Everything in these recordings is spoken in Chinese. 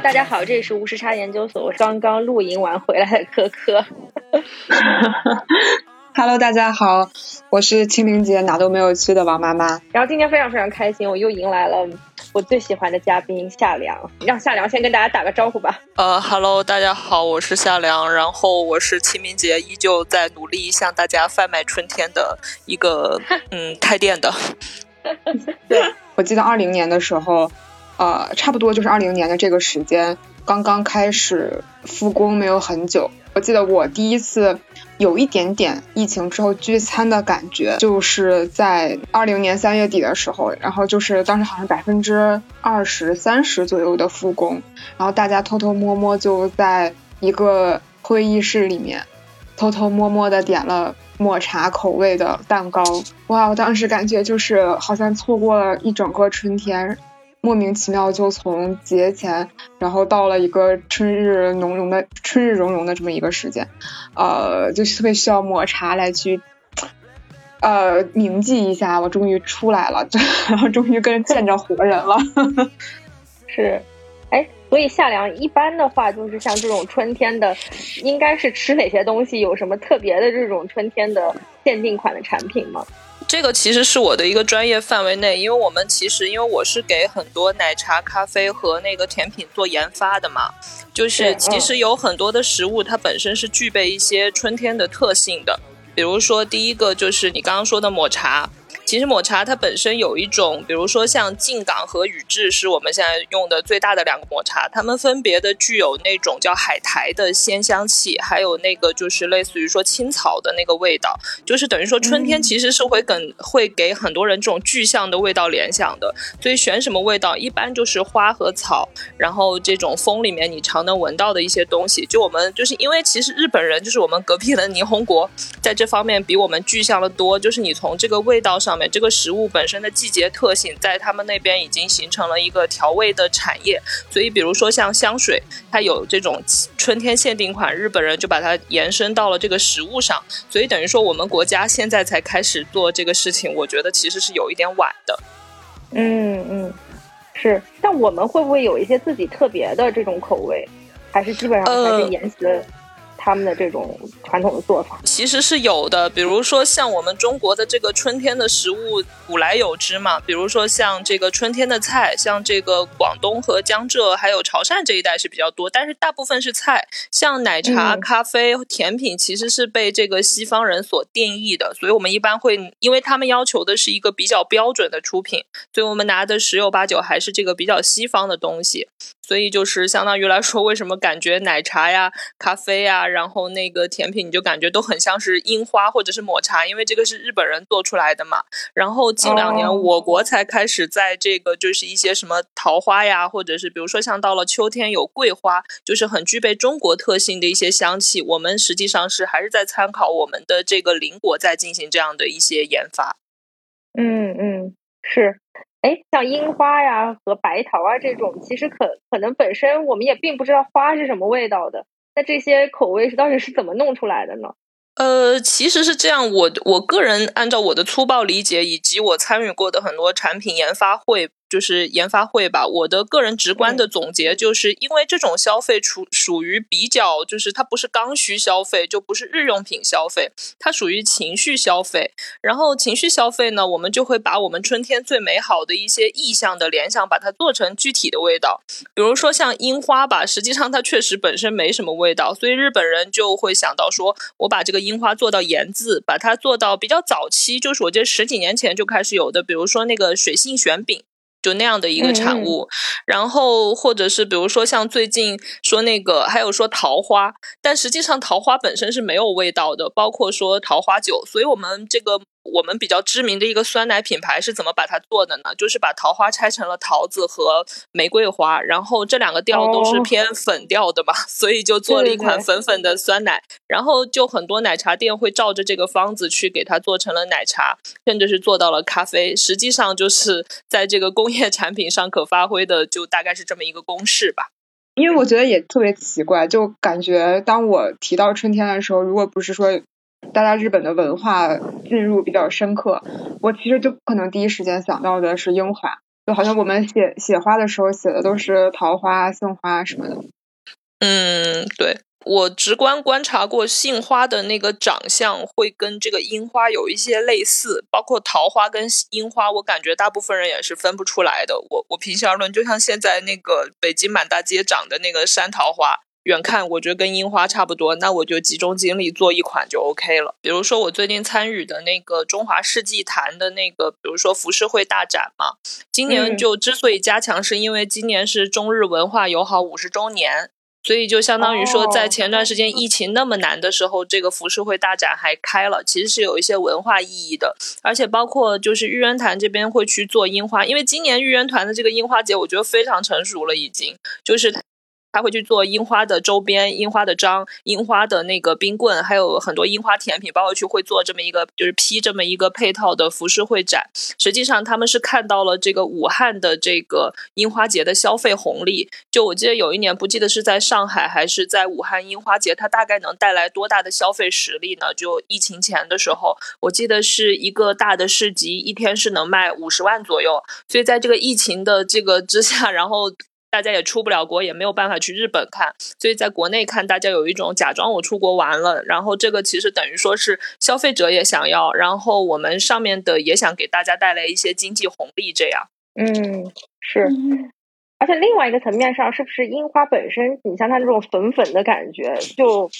Hello，大家好，这里是无时差研究所，我是刚刚露营完回来的科科。Hello，大家好，我是清明节哪都没有去的王妈妈。然后今天非常非常开心，我又迎来了我最喜欢的嘉宾夏良，让夏良先跟大家打个招呼吧。呃哈喽，大家好，我是夏良，然后我是清明节依旧在努力向大家贩卖春天的一个嗯开店的。对，我记得二零年的时候，呃，差不多就是二零年的这个时间，刚刚开始复工没有很久。我记得我第一次有一点点疫情之后聚餐的感觉，就是在二零年三月底的时候，然后就是当时好像百分之二十三十左右的复工，然后大家偷偷摸摸就在一个会议室里面偷偷摸摸的点了抹茶口味的蛋糕，哇！我当时感觉就是好像错过了一整个春天。莫名其妙就从节前，然后到了一个春日浓浓的春日融融的这么一个时间，呃，就特别需要抹茶来去，呃，铭记一下我终于出来了，然后终于跟见着活人了。是，哎，所以夏凉一般的话，就是像这种春天的，应该是吃哪些东西？有什么特别的这种春天的限定款的产品吗？这个其实是我的一个专业范围内，因为我们其实因为我是给很多奶茶、咖啡和那个甜品做研发的嘛，就是其实有很多的食物它本身是具备一些春天的特性的，比如说第一个就是你刚刚说的抹茶。其实抹茶它本身有一种，比如说像静港和宇治是我们现在用的最大的两个抹茶，它们分别的具有那种叫海苔的鲜香气，还有那个就是类似于说青草的那个味道，就是等于说春天其实是会跟会给很多人这种具象的味道联想的，所以选什么味道一般就是花和草，然后这种风里面你常能闻到的一些东西，就我们就是因为其实日本人就是我们隔壁的霓虹国，在这方面比我们具象的多，就是你从这个味道上面。这个食物本身的季节特性，在他们那边已经形成了一个调味的产业，所以比如说像香水，它有这种春天限定款，日本人就把它延伸到了这个食物上，所以等于说我们国家现在才开始做这个事情，我觉得其实是有一点晚的。嗯嗯，是，但我们会不会有一些自己特别的这种口味，还是基本上还是沿袭了？他们的这种传统的做法。其实是有的，比如说像我们中国的这个春天的食物古来有之嘛，比如说像这个春天的菜，像这个广东和江浙还有潮汕这一带是比较多，但是大部分是菜，像奶茶、嗯、咖啡、甜品其实是被这个西方人所定义的，所以我们一般会，因为他们要求的是一个比较标准的出品，所以我们拿的十有八九还是这个比较西方的东西。所以就是相当于来说，为什么感觉奶茶呀、咖啡呀，然后那个甜品你就感觉都很像是樱花或者是抹茶，因为这个是日本人做出来的嘛。然后近两年我国才开始在这个就是一些什么桃花呀，或者是比如说像到了秋天有桂花，就是很具备中国特性的一些香气。我们实际上是还是在参考我们的这个邻国在进行这样的一些研发。嗯嗯，是。哎，像樱花呀和白桃啊这种，其实可可能本身我们也并不知道花是什么味道的。那这些口味是到底是怎么弄出来的呢？呃，其实是这样，我我个人按照我的粗暴理解，以及我参与过的很多产品研发会。就是研发会吧，我的个人直观的总结就是，因为这种消费属属于比较，就是它不是刚需消费，就不是日用品消费，它属于情绪消费。然后情绪消费呢，我们就会把我们春天最美好的一些意象的联想，把它做成具体的味道。比如说像樱花吧，实际上它确实本身没什么味道，所以日本人就会想到说，我把这个樱花做到盐渍，把它做到比较早期，就是我觉得十几年前就开始有的，比如说那个水性旋饼。就那样的一个产物，嗯、然后或者是比如说像最近说那个，还有说桃花，但实际上桃花本身是没有味道的，包括说桃花酒，所以我们这个我们比较知名的一个酸奶品牌是怎么把它做的呢？就是把桃花拆成了桃子和玫瑰花，然后这两个调都是偏粉调的嘛，哦、所以就做了一款粉粉的酸奶，然后就很多奶茶店会照着这个方子去给它做成了奶茶，甚至是做到了咖啡，实际上就是在这个工业产品上可发挥的，就大概是这么一个公式吧。因为我觉得也特别奇怪，就感觉当我提到春天的时候，如果不是说大家日本的文化进入比较深刻，我其实就可能第一时间想到的是樱花。就好像我们写写花的时候写的都是桃花、杏花什么的。嗯，对。我直观观察过，杏花的那个长相会跟这个樱花有一些类似，包括桃花跟樱花，我感觉大部分人也是分不出来的。我我平心而论，就像现在那个北京满大街长的那个山桃花，远看我觉得跟樱花差不多，那我就集中精力做一款就 OK 了。比如说我最近参与的那个中华世纪坛的那个，比如说浮世绘大展嘛，今年就之所以加强，是因为今年是中日文化友好五十周年。所以就相当于说，在前段时间疫情那么难的时候，这个浮世绘大展还开了，其实是有一些文化意义的。而且包括就是玉渊潭这边会去做樱花，因为今年玉渊潭的这个樱花节，我觉得非常成熟了，已经就是。他会去做樱花的周边、樱花的章、樱花的那个冰棍，还有很多樱花甜品，包括去会做这么一个，就是批这么一个配套的服饰会展。实际上，他们是看到了这个武汉的这个樱花节的消费红利。就我记得有一年，不记得是在上海还是在武汉樱花节，它大概能带来多大的消费实力呢？就疫情前的时候，我记得是一个大的市集，一天是能卖五十万左右。所以在这个疫情的这个之下，然后。大家也出不了国，也没有办法去日本看，所以在国内看，大家有一种假装我出国玩了，然后这个其实等于说是消费者也想要，然后我们上面的也想给大家带来一些经济红利，这样。嗯，是。而且另外一个层面上，是不是樱花本身，你像它这种粉粉的感觉，就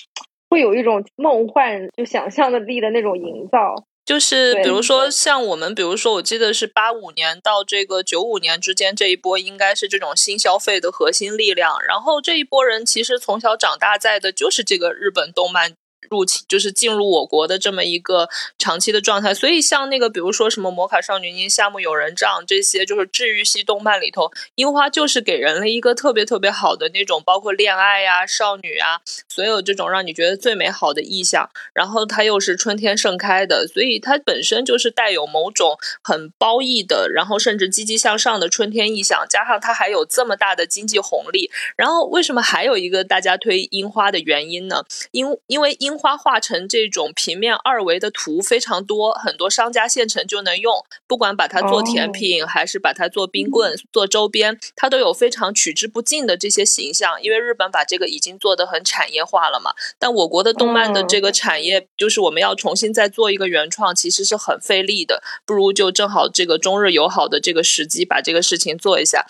会有一种梦幻、就想象的力的那种营造。就是比如说像我们，比如说我记得是八五年到这个九五年之间这一波，应该是这种新消费的核心力量。然后这一波人其实从小长大在的就是这个日本动漫。入侵就是进入我国的这么一个长期的状态，所以像那个比如说什么《魔卡少女樱》《夏目友人帐》这些，就是治愈系动漫里头，樱花就是给人了一个特别特别好的那种，包括恋爱呀、少女啊，所有这种让你觉得最美好的意象。然后它又是春天盛开的，所以它本身就是带有某种很褒义的，然后甚至积极向上的春天意象。加上它还有这么大的经济红利，然后为什么还有一个大家推樱花的原因呢？因因为樱。樱花画成这种平面二维的图非常多，很多商家现成就能用。不管把它做甜品，还是把它做冰棍、做周边，它都有非常取之不尽的这些形象。因为日本把这个已经做得很产业化了嘛。但我国的动漫的这个产业，就是我们要重新再做一个原创，其实是很费力的。不如就正好这个中日友好的这个时机，把这个事情做一下。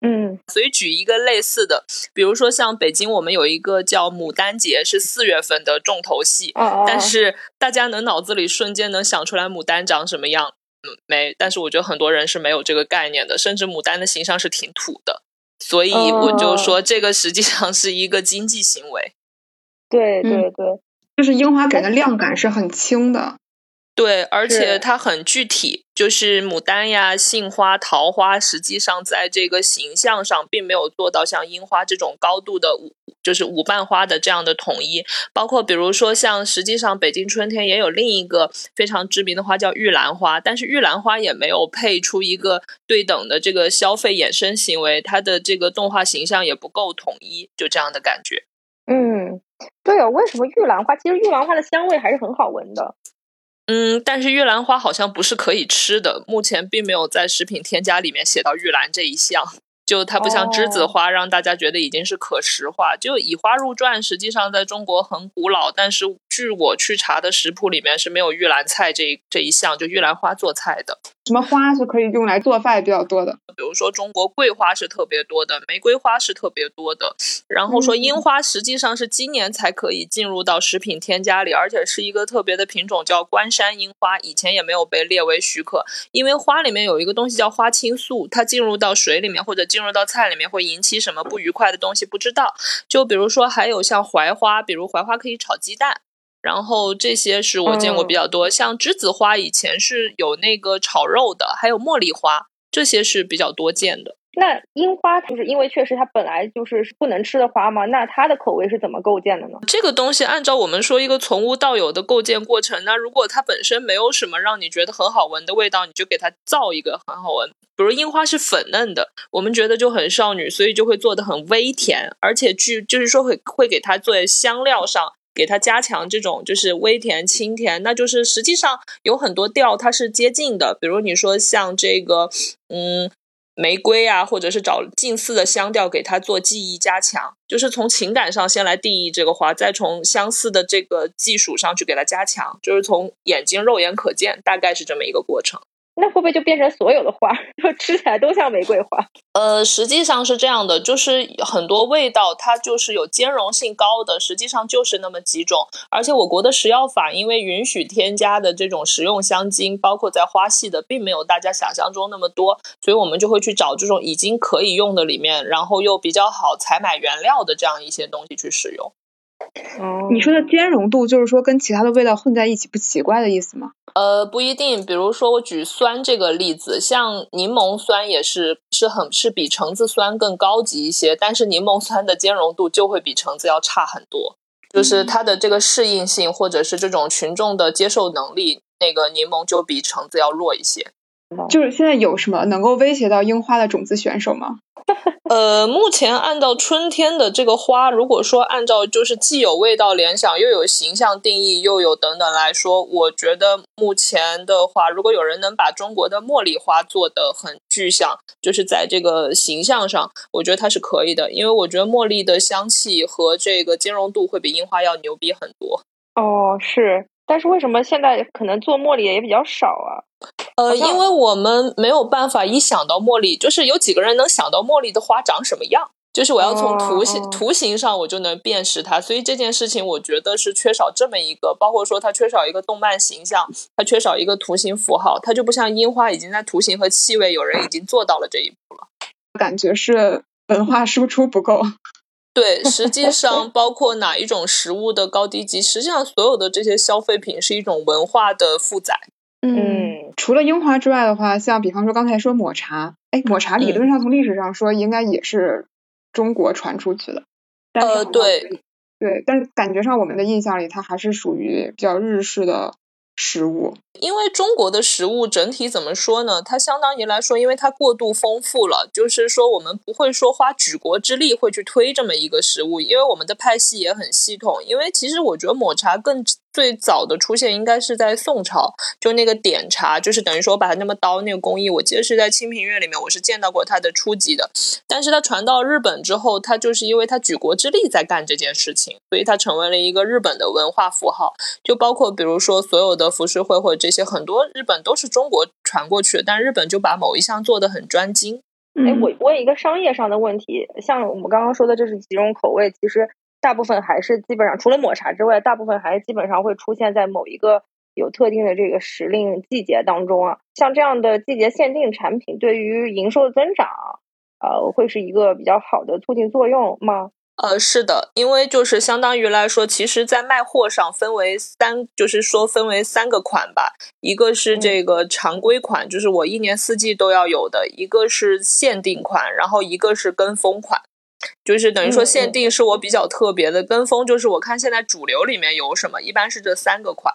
嗯，所以举一个类似的，比如说像北京，我们有一个叫牡丹节，是四月份的重头戏。但是大家能脑子里瞬间能想出来牡丹长什么样？嗯，没。但是我觉得很多人是没有这个概念的，甚至牡丹的形象是挺土的。所以我就说，这个实际上是一个经济行为。对对对，就是樱花给的量感是很轻的。对，而且它很具体，就是牡丹呀、杏花、桃花，实际上在这个形象上并没有做到像樱花这种高度的五，就是五瓣花的这样的统一。包括比如说像，实际上北京春天也有另一个非常知名的花叫玉兰花，但是玉兰花也没有配出一个对等的这个消费衍生行为，它的这个动画形象也不够统一，就这样的感觉。嗯，对哦，为什么玉兰花？其实玉兰花的香味还是很好闻的。嗯，但是玉兰花好像不是可以吃的，目前并没有在食品添加里面写到玉兰这一项。就它不像栀子花，让大家觉得已经是可食化。就以花入传，实际上在中国很古老，但是据我去查的食谱里面是没有玉兰菜这这一项，就玉兰花做菜的。什么花是可以用来做饭比较多的？比如说中国桂花是特别多的，玫瑰花是特别多的。然后说樱花实际上是今年才可以进入到食品添加里，而且是一个特别的品种，叫关山樱花，以前也没有被列为许可，因为花里面有一个东西叫花青素，它进入到水里面或者进入到菜里面会引起什么不愉快的东西，不知道。就比如说还有像槐花，比如槐花可以炒鸡蛋。然后这些是我见过比较多，像栀子花以前是有那个炒肉的，还有茉莉花，这些是比较多见的。那樱花就是因为确实它本来就是不能吃的花嘛，那它的口味是怎么构建的呢？这个东西按照我们说一个从无到有的构建过程，那如果它本身没有什么让你觉得很好闻的味道，你就给它造一个很好闻。比如樱花是粉嫩的，我们觉得就很少女，所以就会做的很微甜，而且据就是说会会给它做香料上。给它加强这种就是微甜清甜，那就是实际上有很多调它是接近的，比如你说像这个，嗯，玫瑰啊，或者是找近似的香调给它做记忆加强，就是从情感上先来定义这个花，再从相似的这个技术上去给它加强，就是从眼睛肉眼可见，大概是这么一个过程。那会不会就变成所有的花，吃起来都像玫瑰花？呃，实际上是这样的，就是很多味道它就是有兼容性高的，实际上就是那么几种。而且我国的食药法因为允许添加的这种食用香精，包括在花系的，并没有大家想象中那么多，所以我们就会去找这种已经可以用的里面，然后又比较好采买原料的这样一些东西去使用。哦，你说的兼容度，就是说跟其他的味道混在一起不奇怪的意思吗？呃，不一定。比如说，我举酸这个例子，像柠檬酸也是是很是比橙子酸更高级一些，但是柠檬酸的兼容度就会比橙子要差很多，就是它的这个适应性或者是这种群众的接受能力，那个柠檬就比橙子要弱一些。就是现在有什么能够威胁到樱花的种子选手吗？呃，目前按照春天的这个花，如果说按照就是既有味道联想，又有形象定义，又有等等来说，我觉得目前的话，如果有人能把中国的茉莉花做得很具象，就是在这个形象上，我觉得它是可以的，因为我觉得茉莉的香气和这个兼容度会比樱花要牛逼很多。哦，是。但是为什么现在可能做茉莉的也比较少啊？呃，因为我们没有办法一想到茉莉，就是有几个人能想到茉莉的花长什么样，就是我要从图形图形上我就能辨识它，所以这件事情我觉得是缺少这么一个，包括说它缺少一个动漫形象，它缺少一个图形符号，它就不像樱花已经在图形和气味有人已经做到了这一步了。感觉是文化输出不够。对，实际上包括哪一种食物的高低级，实际上所有的这些消费品是一种文化的负载。嗯，除了樱花之外的话，像比方说刚才说抹茶，哎，抹茶理论上从历史上说应该也是中国传出去的。呃，对，对，但是感觉上我们的印象里，它还是属于比较日式的。食物，因为中国的食物整体怎么说呢？它相当于来说，因为它过度丰富了，就是说我们不会说花举国之力会去推这么一个食物，因为我们的派系也很系统。因为其实我觉得抹茶更。最早的出现应该是在宋朝，就那个点茶，就是等于说把它那么刀那个工艺，我记得是在《清平乐》里面，我是见到过它的初级的。但是它传到日本之后，它就是因为它举国之力在干这件事情，所以它成为了一个日本的文化符号。就包括比如说所有的浮世绘或者这些，很多日本都是中国传过去的，但日本就把某一项做的很专精。哎，我我有一个商业上的问题，像我们刚刚说的，这是几种口味，其实。大部分还是基本上，除了抹茶之外，大部分还是基本上会出现在某一个有特定的这个时令季节当中啊。像这样的季节限定产品，对于营收的增长，呃，会是一个比较好的促进作用吗？呃，是的，因为就是相当于来说，其实，在卖货上分为三，就是说分为三个款吧。一个是这个常规款，就是我一年四季都要有的；一个是限定款，然后一个是跟风款。就是等于说限定是我比较特别的，跟风就是我看现在主流里面有什么，一般是这三个款。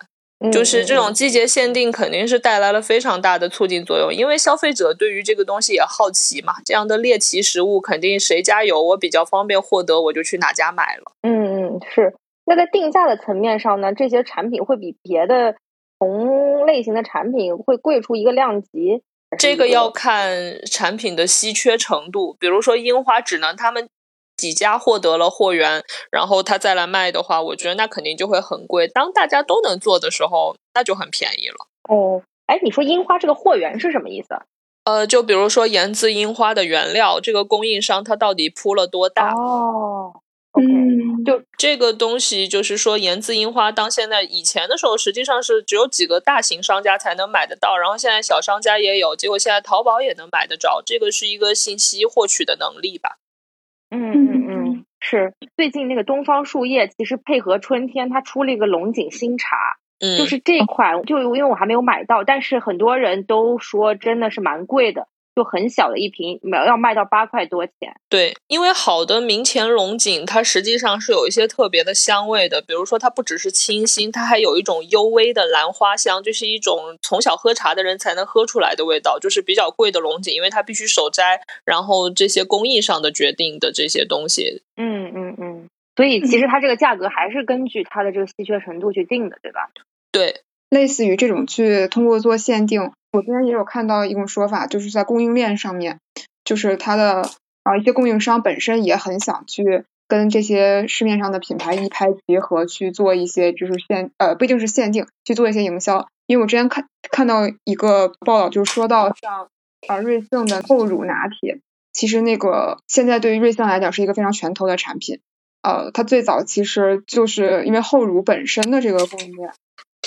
就是这种季节限定肯定是带来了非常大的促进作用，因为消费者对于这个东西也好奇嘛。这样的猎奇食物肯定谁家有，我比较方便获得，我就去哪家买了。嗯嗯，是。那在定价的层面上呢，这些产品会比别的同类型的产品会贵出一个量级？这个要看产品的稀缺程度，比如说樱花，只能他们。几家获得了货源，然后他再来卖的话，我觉得那肯定就会很贵。当大家都能做的时候，那就很便宜了。哦，哎，你说樱花这个货源是什么意思？呃，就比如说研制樱花的原料，这个供应商他到底铺了多大？哦，OK，就这个东西，就是说研制樱花，当现在以前的时候，实际上是只有几个大型商家才能买得到，然后现在小商家也有，结果现在淘宝也能买得着，这个是一个信息获取的能力吧。嗯嗯嗯，是最近那个东方树叶，其实配合春天，它出了一个龙井新茶，嗯，就是这款，就因为我还没有买到，但是很多人都说真的是蛮贵的。就很小的一瓶，要卖到八块多钱。对，因为好的明前龙井，它实际上是有一些特别的香味的。比如说，它不只是清新，它还有一种幽微的兰花香，就是一种从小喝茶的人才能喝出来的味道。就是比较贵的龙井，因为它必须手摘，然后这些工艺上的决定的这些东西。嗯嗯嗯，所以其实它这个价格还是根据它的这个稀缺程度去定的，对吧？对。类似于这种去通过做限定，我之前也有看到一种说法，就是在供应链上面，就是它的啊一些供应商本身也很想去跟这些市面上的品牌一拍即合，去做一些就是限呃不一定是限定，去做一些营销。因为我之前看看到一个报道，就是说到像啊瑞幸的厚乳拿铁，其实那个现在对于瑞幸来讲是一个非常拳头的产品。呃，它最早其实就是因为厚乳本身的这个供应链。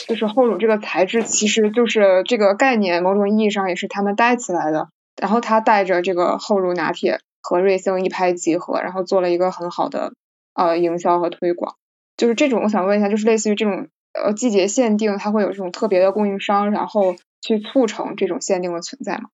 就是厚乳这个材质，其实就是这个概念，某种意义上也是他们带起来的。然后他带着这个厚乳拿铁和瑞幸一拍即合，然后做了一个很好的呃营销和推广。就是这种，我想问一下，就是类似于这种呃季节限定，它会有这种特别的供应商，然后去促成这种限定的存在吗？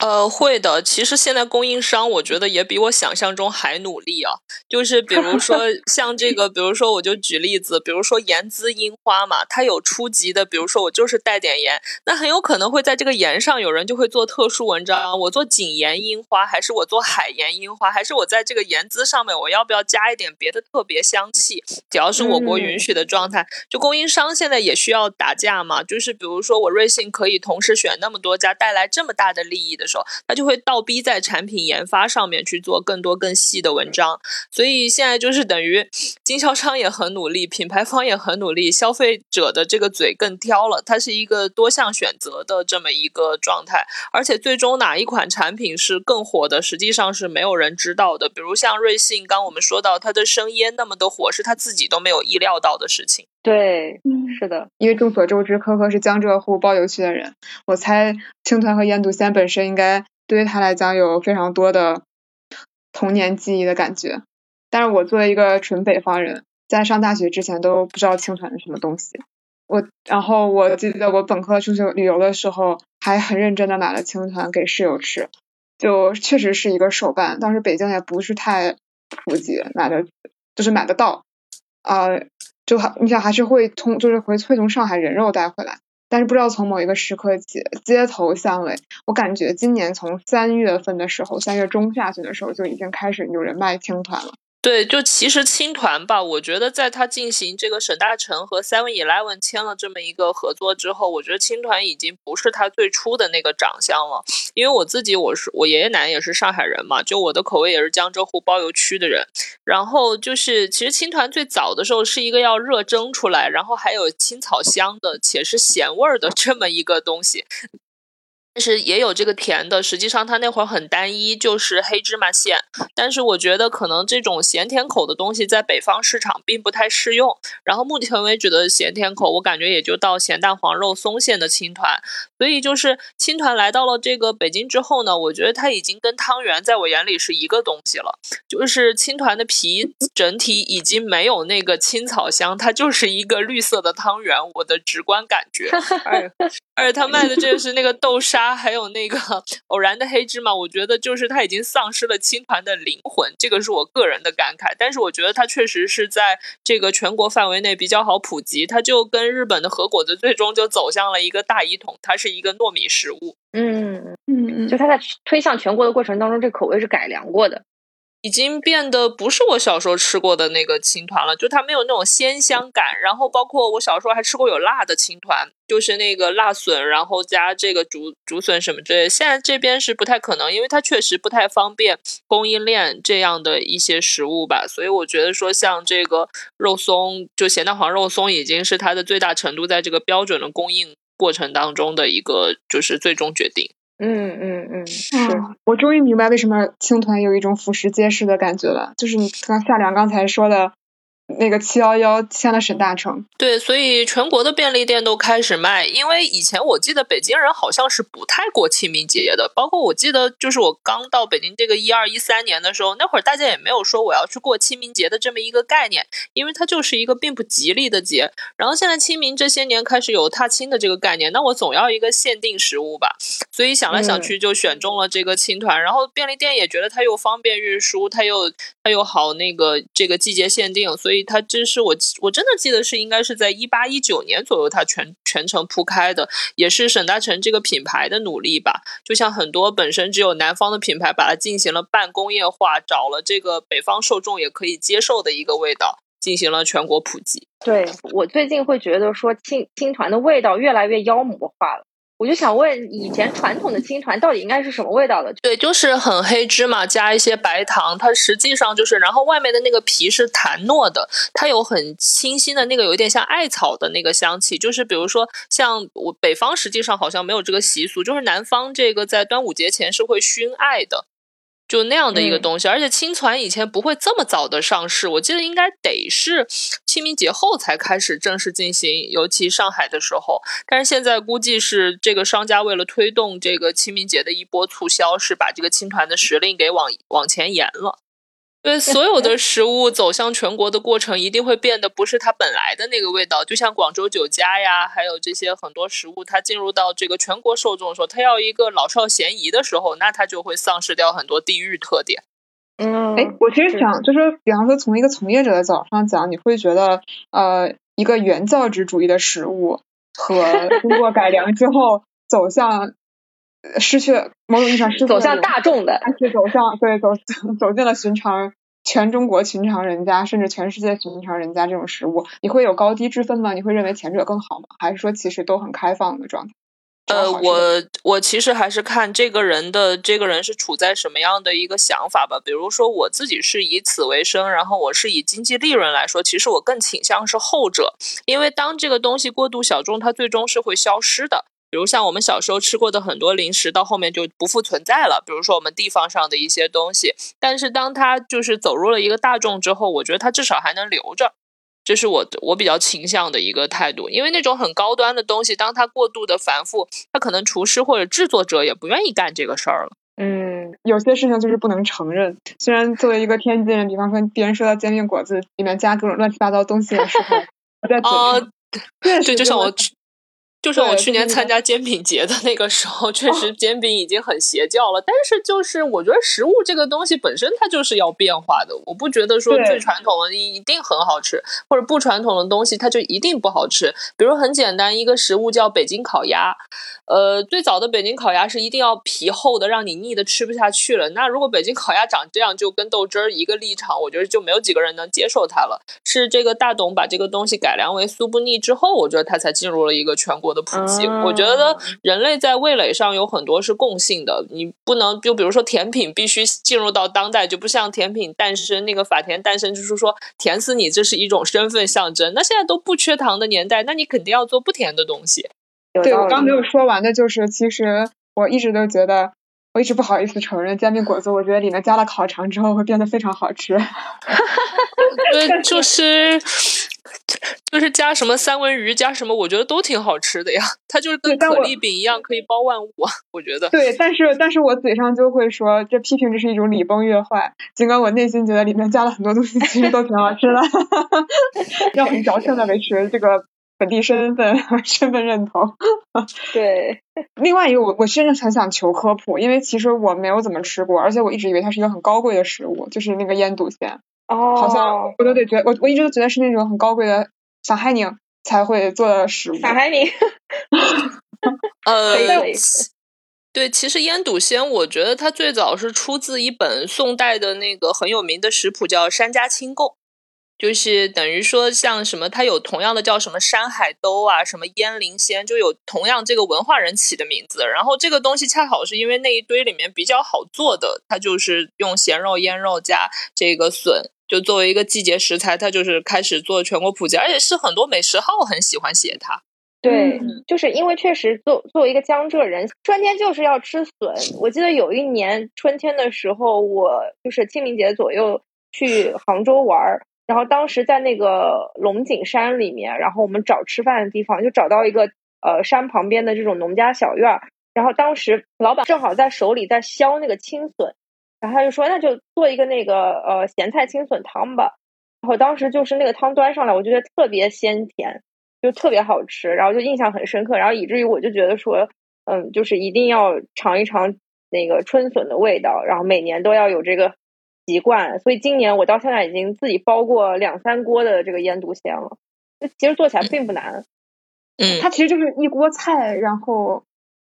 呃，会的。其实现在供应商，我觉得也比我想象中还努力啊。就是比如说 像这个，比如说我就举例子，比如说盐渍樱花嘛，它有初级的，比如说我就是带点盐，那很有可能会在这个盐上，有人就会做特殊文章。我做井盐樱花，还是我做海盐樱花，还是我在这个盐渍上面，我要不要加一点别的特别香气？只要是我国允许的状态，就供应商现在也需要打架嘛。就是比如说我瑞幸可以同时选那么多家，带来这么大的利益的。时候，他就会倒逼在产品研发上面去做更多更细的文章，所以现在就是等于经销商也很努力，品牌方也很努力，消费者的这个嘴更挑了，它是一个多项选择的这么一个状态，而且最终哪一款产品是更火的，实际上是没有人知道的。比如像瑞幸，刚我们说到它的生椰那么的火，是他自己都没有意料到的事情。对，是的，因为众所周知，可可是江浙沪包邮区的人，我猜青团和腌笃鲜本身应该对于他来讲有非常多的童年记忆的感觉。但是我作为一个纯北方人，在上大学之前都不知道青团是什么东西。我然后我记得我本科出去旅游的时候，还很认真的买了青团给室友吃，就确实是一个手办。当时北京也不是太普及，买的就是买得到啊。就你想还是会从就是会会从上海人肉带回来，但是不知道从某一个时刻起，街头巷尾，我感觉今年从三月份的时候，三月中下旬的时候就已经开始有人卖青团了。对，就其实青团吧，我觉得在他进行这个沈大成和 Seven Eleven 签了这么一个合作之后，我觉得青团已经不是他最初的那个长相了。因为我自己，我是我爷爷奶奶也是上海人嘛，就我的口味也是江浙沪包邮区的人。然后就是，其实青团最早的时候是一个要热蒸出来，然后还有青草香的，且是咸味儿的这么一个东西。但是也有这个甜的，实际上它那会儿很单一，就是黑芝麻馅。但是我觉得可能这种咸甜口的东西在北方市场并不太适用。然后目前为止的咸甜口，我感觉也就到咸蛋黄肉松馅的青团。所以就是青团来到了这个北京之后呢，我觉得它已经跟汤圆在我眼里是一个东西了。就是青团的皮整体已经没有那个青草香，它就是一个绿色的汤圆。我的直观感觉，而而且他卖的这个是那个豆沙。还有那个 偶然的黑芝麻，我觉得就是它已经丧失了青团的灵魂，这个是我个人的感慨。但是我觉得它确实是在这个全国范围内比较好普及，它就跟日本的和果子最终就走向了一个大一统，它是一个糯米食物。嗯嗯嗯，就它在推向全国的过程当中，这口味是改良过的。已经变得不是我小时候吃过的那个青团了，就它没有那种鲜香感。然后包括我小时候还吃过有辣的青团，就是那个辣笋，然后加这个竹竹笋什么之类。现在这边是不太可能，因为它确实不太方便供应链这样的一些食物吧。所以我觉得说像这个肉松，就咸蛋黄肉松，已经是它的最大程度在这个标准的供应过程当中的一个就是最终决定。嗯嗯嗯，是我终于明白为什么青团有一种俯拾皆是的感觉了，就是你刚夏良刚才说的。那个七幺幺签了沈大成，对，所以全国的便利店都开始卖。因为以前我记得北京人好像是不太过清明节的，包括我记得就是我刚到北京这个一二一三年的时候，那会儿大家也没有说我要去过清明节的这么一个概念，因为它就是一个并不吉利的节。然后现在清明这些年开始有踏青的这个概念，那我总要一个限定食物吧，所以想来想去就选中了这个青团。然后便利店也觉得它又方便运输，它又它又好那个这个季节限定，所以。它这是我我真的记得是应该是在一八一九年左右，它全全程铺开的，也是沈大成这个品牌的努力吧。就像很多本身只有南方的品牌，把它进行了半工业化，找了这个北方受众也可以接受的一个味道，进行了全国普及。对我最近会觉得说青青团的味道越来越妖魔化了。我就想问，以前传统的青团到底应该是什么味道的？对，就是很黑芝麻加一些白糖，它实际上就是，然后外面的那个皮是弹糯的，它有很清新的那个，有点像艾草的那个香气。就是比如说，像我北方实际上好像没有这个习俗，就是南方这个在端午节前是会熏艾的。就那样的一个东西，而且青团以前不会这么早的上市，我记得应该得是清明节后才开始正式进行，尤其上海的时候。但是现在估计是这个商家为了推动这个清明节的一波促销，是把这个青团的时令给往往前延了。对，所有的 食物走向全国的过程，一定会变得不是它本来的那个味道。就像广州酒家呀，还有这些很多食物，它进入到这个全国受众的时候，它要一个老少咸宜的时候，那它就会丧失掉很多地域特点。嗯，哎，我其实想，就是比方说从一个从业者的角度上讲，你会觉得，呃，一个原教旨主义的食物和经过改良之后走向。失去某种意义上是走向大众的，是走向对走走进了寻常全中国寻常人家，甚至全世界寻常人家这种食物，你会有高低之分吗？你会认为前者更好吗？还是说其实都很开放的状态？呃，我我其实还是看这个人的这个人是处在什么样的一个想法吧。比如说我自己是以此为生，然后我是以经济利润来说，其实我更倾向是后者，因为当这个东西过度小众，它最终是会消失的。比如像我们小时候吃过的很多零食，到后面就不复存在了。比如说我们地方上的一些东西，但是当它就是走入了一个大众之后，我觉得它至少还能留着，这是我我比较倾向的一个态度。因为那种很高端的东西，当它过度的繁复，它可能厨师或者制作者也不愿意干这个事儿了。嗯，有些事情就是不能承认。虽然作为一个天津人，比方说别人说到煎饼果子里面加各种乱七八糟东西的时候，我在嘴上，对，就像我。就是我去年参加煎饼节的那个时候，确实煎饼已经很邪教了。但是就是我觉得食物这个东西本身它就是要变化的，我不觉得说最传统的一定很好吃，或者不传统的东西它就一定不好吃。比如很简单一个食物叫北京烤鸭，呃，最早的北京烤鸭是一定要皮厚的，让你腻的吃不下去了。那如果北京烤鸭长这样，就跟豆汁儿一个立场，我觉得就没有几个人能接受它了。是这个大董把这个东西改良为酥不腻之后，我觉得它才进入了一个全国。的普及，我觉得人类在味蕾上有很多是共性的。你不能就比如说甜品必须进入到当代，就不像甜品诞生那个法甜诞生，就是说甜死你，这是一种身份象征。那现在都不缺糖的年代，那你肯定要做不甜的东西。对我刚没有说完的就是，其实我一直都觉得，我一直不好意思承认煎饼果子，我觉得里面加了烤肠之后会变得非常好吃。对，就是。就是加什么三文鱼，加什么，我觉得都挺好吃的呀。它就是跟可丽饼一样，可以包万物。我觉得对，但是但是我嘴上就会说，这批评这是一种礼崩乐坏。尽管我内心觉得里面加了很多东西，其实都挺好吃的，让我们矫正的维持这个本地身份 身份认同。对，另外一个我我真的很想求科普，因为其实我没有怎么吃过，而且我一直以为它是一个很高贵的食物，就是那个腌笃鲜。哦，好像我都得觉，我我一直都觉得是那种很高贵的小海宁才会做的食物。小海宁，呃，对，其实腌笃鲜，我觉得它最早是出自一本宋代的那个很有名的食谱，叫《山家清供》，就是等于说像什么，它有同样的叫什么山海兜啊，什么腌灵鲜，就有同样这个文化人起的名字。然后这个东西恰好是因为那一堆里面比较好做的，它就是用咸肉腌肉加这个笋。就作为一个季节食材，它就是开始做全国普及，而且是很多美食号很喜欢写它。对，就是因为确实作作为一个江浙人，春天就是要吃笋。我记得有一年春天的时候，我就是清明节左右去杭州玩儿，然后当时在那个龙井山里面，然后我们找吃饭的地方，就找到一个呃山旁边的这种农家小院儿，然后当时老板正好在手里在削那个青笋。然后他就说：“那就做一个那个呃咸菜青笋汤吧。”然后当时就是那个汤端上来，我觉得特别鲜甜，就特别好吃，然后就印象很深刻。然后以至于我就觉得说，嗯，就是一定要尝一尝那个春笋的味道，然后每年都要有这个习惯。所以今年我到现在已经自己包过两三锅的这个腌笃鲜了。其实做起来并不难，嗯，它其实就是一锅菜，然后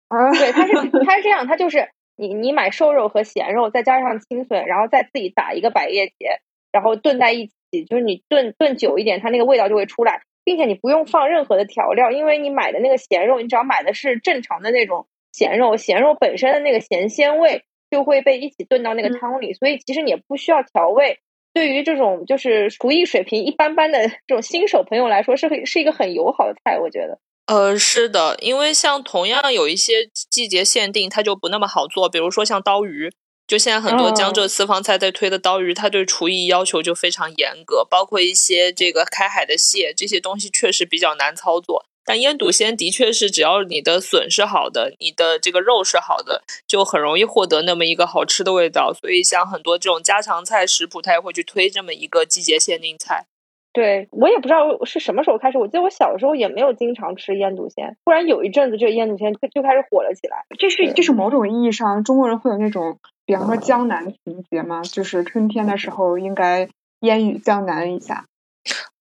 啊，对，它是它是这样，它就是。你你买瘦肉和咸肉，再加上青笋，然后再自己打一个百叶结，然后炖在一起，就是你炖炖久一点，它那个味道就会出来。并且你不用放任何的调料，因为你买的那个咸肉，你只要买的是正常的那种咸肉，咸肉本身的那个咸鲜味就会被一起炖到那个汤里，所以其实你也不需要调味。对于这种就是厨艺水平一般般的这种新手朋友来说，是是一个很友好的菜，我觉得。呃，是的，因为像同样有一些季节限定，它就不那么好做，比如说像刀鱼。就现在很多江浙私房菜在推的刀鱼，它对厨艺要求就非常严格，包括一些这个开海的蟹，这些东西确实比较难操作。但腌笃鲜的确是，只要你的笋是好的，你的这个肉是好的，就很容易获得那么一个好吃的味道。所以像很多这种家常菜食谱，它也会去推这么一个季节限定菜。对我也不知道是什么时候开始，我记得我小时候也没有经常吃腌笃鲜，忽然有一阵子这个腌笃鲜就开始火了起来。这是这是某种意义上中国人会有那种，比方说江南情节嘛？就是春天的时候应该烟雨江南一下。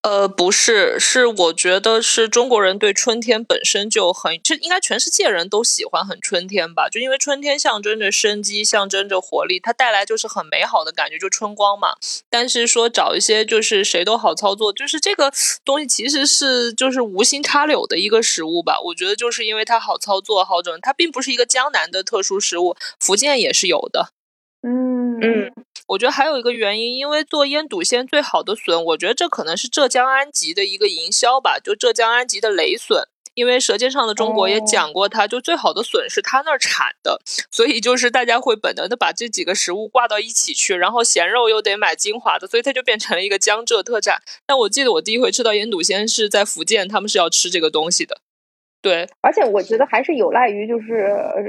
呃，不是，是我觉得是中国人对春天本身就很，就应该全世界人都喜欢很春天吧？就因为春天象征着生机，象征着活力，它带来就是很美好的感觉，就春光嘛。但是说找一些就是谁都好操作，就是这个东西其实是就是无心插柳的一个食物吧？我觉得就是因为它好操作、好整，它并不是一个江南的特殊食物，福建也是有的。嗯嗯。我觉得还有一个原因，因为做腌笃鲜最好的笋，我觉得这可能是浙江安吉的一个营销吧。就浙江安吉的雷笋，因为《舌尖上的中国》也讲过，它就最好的笋是它那儿产的，所以就是大家会本能的把这几个食物挂到一起去，然后咸肉又得买精华的，所以它就变成了一个江浙特产。但我记得我第一回吃到腌笃鲜是在福建，他们是要吃这个东西的。对，而且我觉得还是有赖于就是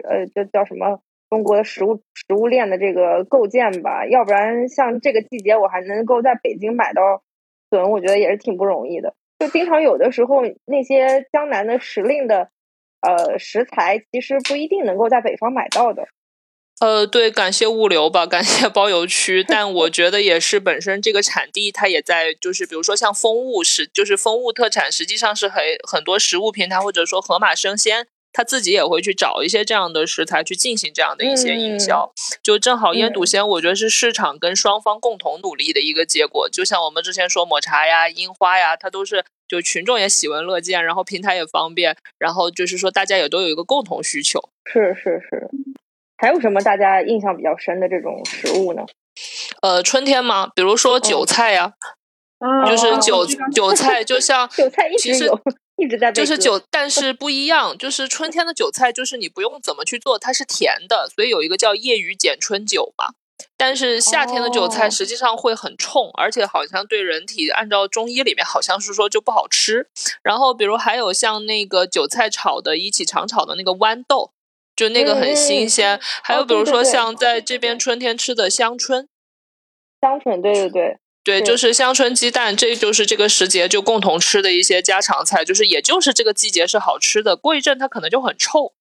呃，这叫什么？中国的食物食物链的这个构建吧，要不然像这个季节我还能够在北京买到笋，我觉得也是挺不容易的。就经常有的时候那些江南的时令的呃食材，其实不一定能够在北方买到的。呃，对，感谢物流吧，感谢包邮区，但我觉得也是本身这个产地它也在，就是比如说像风物是，就是风物特产，实际上是很很多食物平台或者说盒马生鲜。他自己也会去找一些这样的食材去进行这样的一些营销，就正好腌笃鲜，我觉得是市场跟双方共同努力的一个结果。就像我们之前说抹茶呀、樱花呀，它都是就群众也喜闻乐见，然后平台也方便，然后就是说大家也都有一个共同需求。是是是，还有什么大家印象比较深的这种食物呢？呃，春天嘛，比如说韭菜呀，就是韭韭菜，就像韭菜一直有。一直在就是韭，但 是不一样，就是春天的韭菜，就是你不用怎么去做，它是甜的，所以有一个叫夜雨剪春韭嘛。但是夏天的韭菜实际上会很冲，而且好像对人体，按照中医里面好像是说就不好吃。然后比如还有像那个韭菜炒的一起常炒的那个豌豆，就那个很新鲜。还有比如说像在这边春天吃的香椿，香椿，对对对。对，就是香椿鸡蛋，这就是这个时节就共同吃的一些家常菜，就是也就是这个季节是好吃的，过一阵它可能就很臭。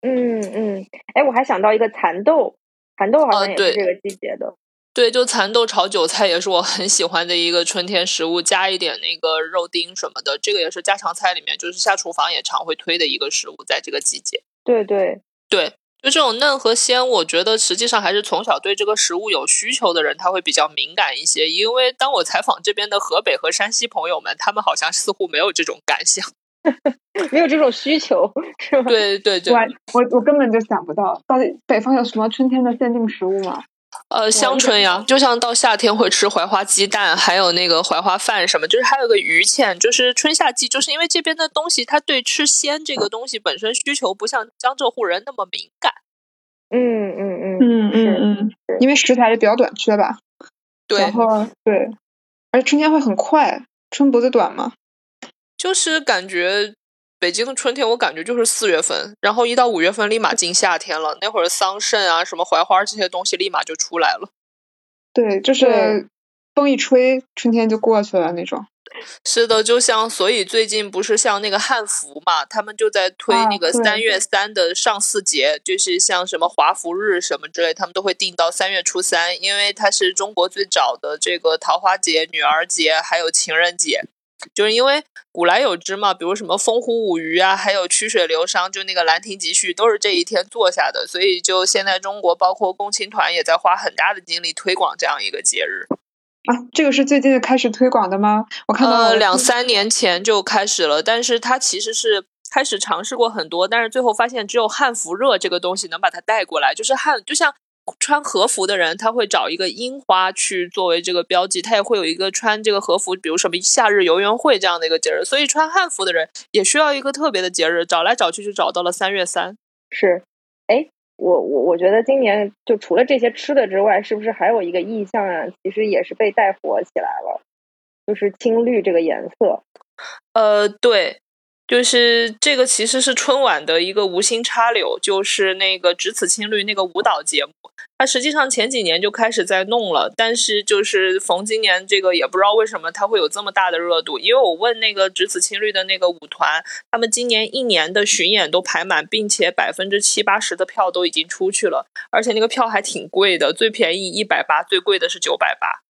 嗯嗯，哎，我还想到一个蚕豆，蚕豆好像也是这个季节的。对，就蚕豆炒韭菜也是我很喜欢的一个春天食物，加一点那个肉丁什么的，这个也是家常菜里面就是下厨房也常会推的一个食物，在这个季节。对对对。就这种嫩和鲜，我觉得实际上还是从小对这个食物有需求的人，他会比较敏感一些。因为当我采访这边的河北和山西朋友们，他们好像似乎没有这种感想，没有这种需求，是吧？对对对，我我我根本就想不到，到底北方有什么春天的限定食物吗？呃，香椿呀，就像到夏天会吃槐花鸡蛋，还有那个槐花饭什么，就是还有个榆钱，就是春夏季，就是因为这边的东西，它对吃鲜这个东西本身需求不像江浙沪人那么敏感。嗯嗯嗯嗯嗯嗯，因为食材也比较短缺吧。对，然后对，而且春天会很快，春不子短嘛。就是感觉。北京的春天，我感觉就是四月份，然后一到五月份立马进夏天了。那会儿桑葚啊，什么槐花这些东西立马就出来了。对，就是风一吹，春天就过去了那种。是的，就像所以最近不是像那个汉服嘛，他们就在推那个三月三的上巳节，就是像什么华服日什么之类，他们都会定到三月初三，因为它是中国最早的这个桃花节、女儿节，还有情人节。就是因为古来有之嘛，比如什么风胡舞鱼啊，还有曲水流觞，就那个《兰亭集序》都是这一天做下的，所以就现在中国包括共青团也在花很大的精力推广这样一个节日。啊，这个是最近开始推广的吗？我看到呃两三年前就开始了，但是它其实是开始尝试过很多，但是最后发现只有汉服热这个东西能把它带过来，就是汉就像。穿和服的人，他会找一个樱花去作为这个标记，他也会有一个穿这个和服，比如什么夏日游园会这样的一个节日。所以穿汉服的人也需要一个特别的节日，找来找去就找到了三月三。是，哎，我我我觉得今年就除了这些吃的之外，是不是还有一个意象啊？其实也是被带火起来了，就是青绿这个颜色。呃，对。就是这个其实是春晚的一个无心插柳，就是那个《只此青绿》那个舞蹈节目，它实际上前几年就开始在弄了，但是就是逢今年这个也不知道为什么它会有这么大的热度，因为我问那个《只此青绿》的那个舞团，他们今年一年的巡演都排满，并且百分之七八十的票都已经出去了，而且那个票还挺贵的，最便宜一百八，最贵的是九百八。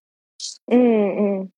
嗯嗯。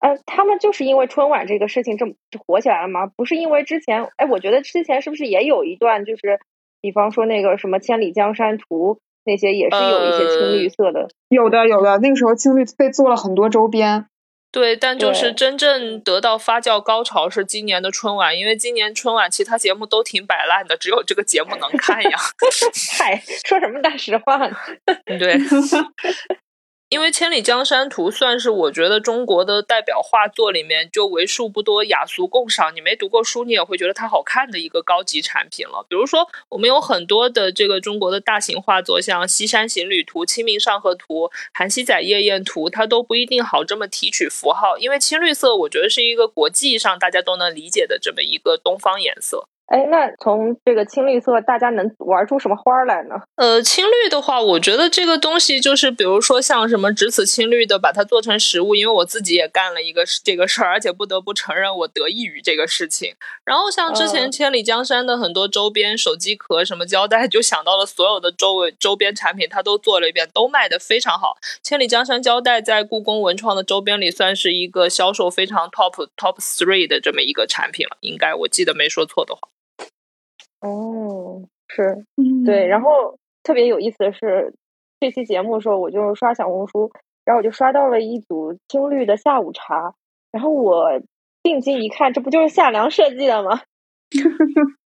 呃，他们就是因为春晚这个事情这么火起来了吗？不是因为之前，哎，我觉得之前是不是也有一段，就是比方说那个什么《千里江山图》那些，也是有一些青绿色的。有的，有的，那个时候青绿被做了很多周边。对，但就是真正得到发酵高潮是今年的春晚，因为今年春晚其他节目都挺摆烂的，只有这个节目能看呀。嗨，说什么大实话呢？对。因为《千里江山图》算是我觉得中国的代表画作里面就为数不多雅俗共赏，你没读过书你也会觉得它好看的一个高级产品了。比如说，我们有很多的这个中国的大型画作，像《西山行旅图》《清明上河图》《韩熙载夜宴图》，它都不一定好这么提取符号，因为青绿色我觉得是一个国际上大家都能理解的这么一个东方颜色。哎，那从这个青绿色，大家能玩出什么花来呢？呃，青绿的话，我觉得这个东西就是，比如说像什么只此青绿的，把它做成实物，因为我自己也干了一个这个事儿，而且不得不承认我得益于这个事情。然后像之前千里江山的很多周边手机壳、什么胶带，就想到了所有的周围周边产品，它都做了一遍，都卖的非常好。千里江山胶带在故宫文创的周边里算是一个销售非常 top top three 的这么一个产品了，应该我记得没说错的话。哦，是，对，然后特别有意思的是，这期节目的时候，我就刷小红书，然后我就刷到了一组青绿的下午茶，然后我定睛一看，这不就是夏凉设计的吗？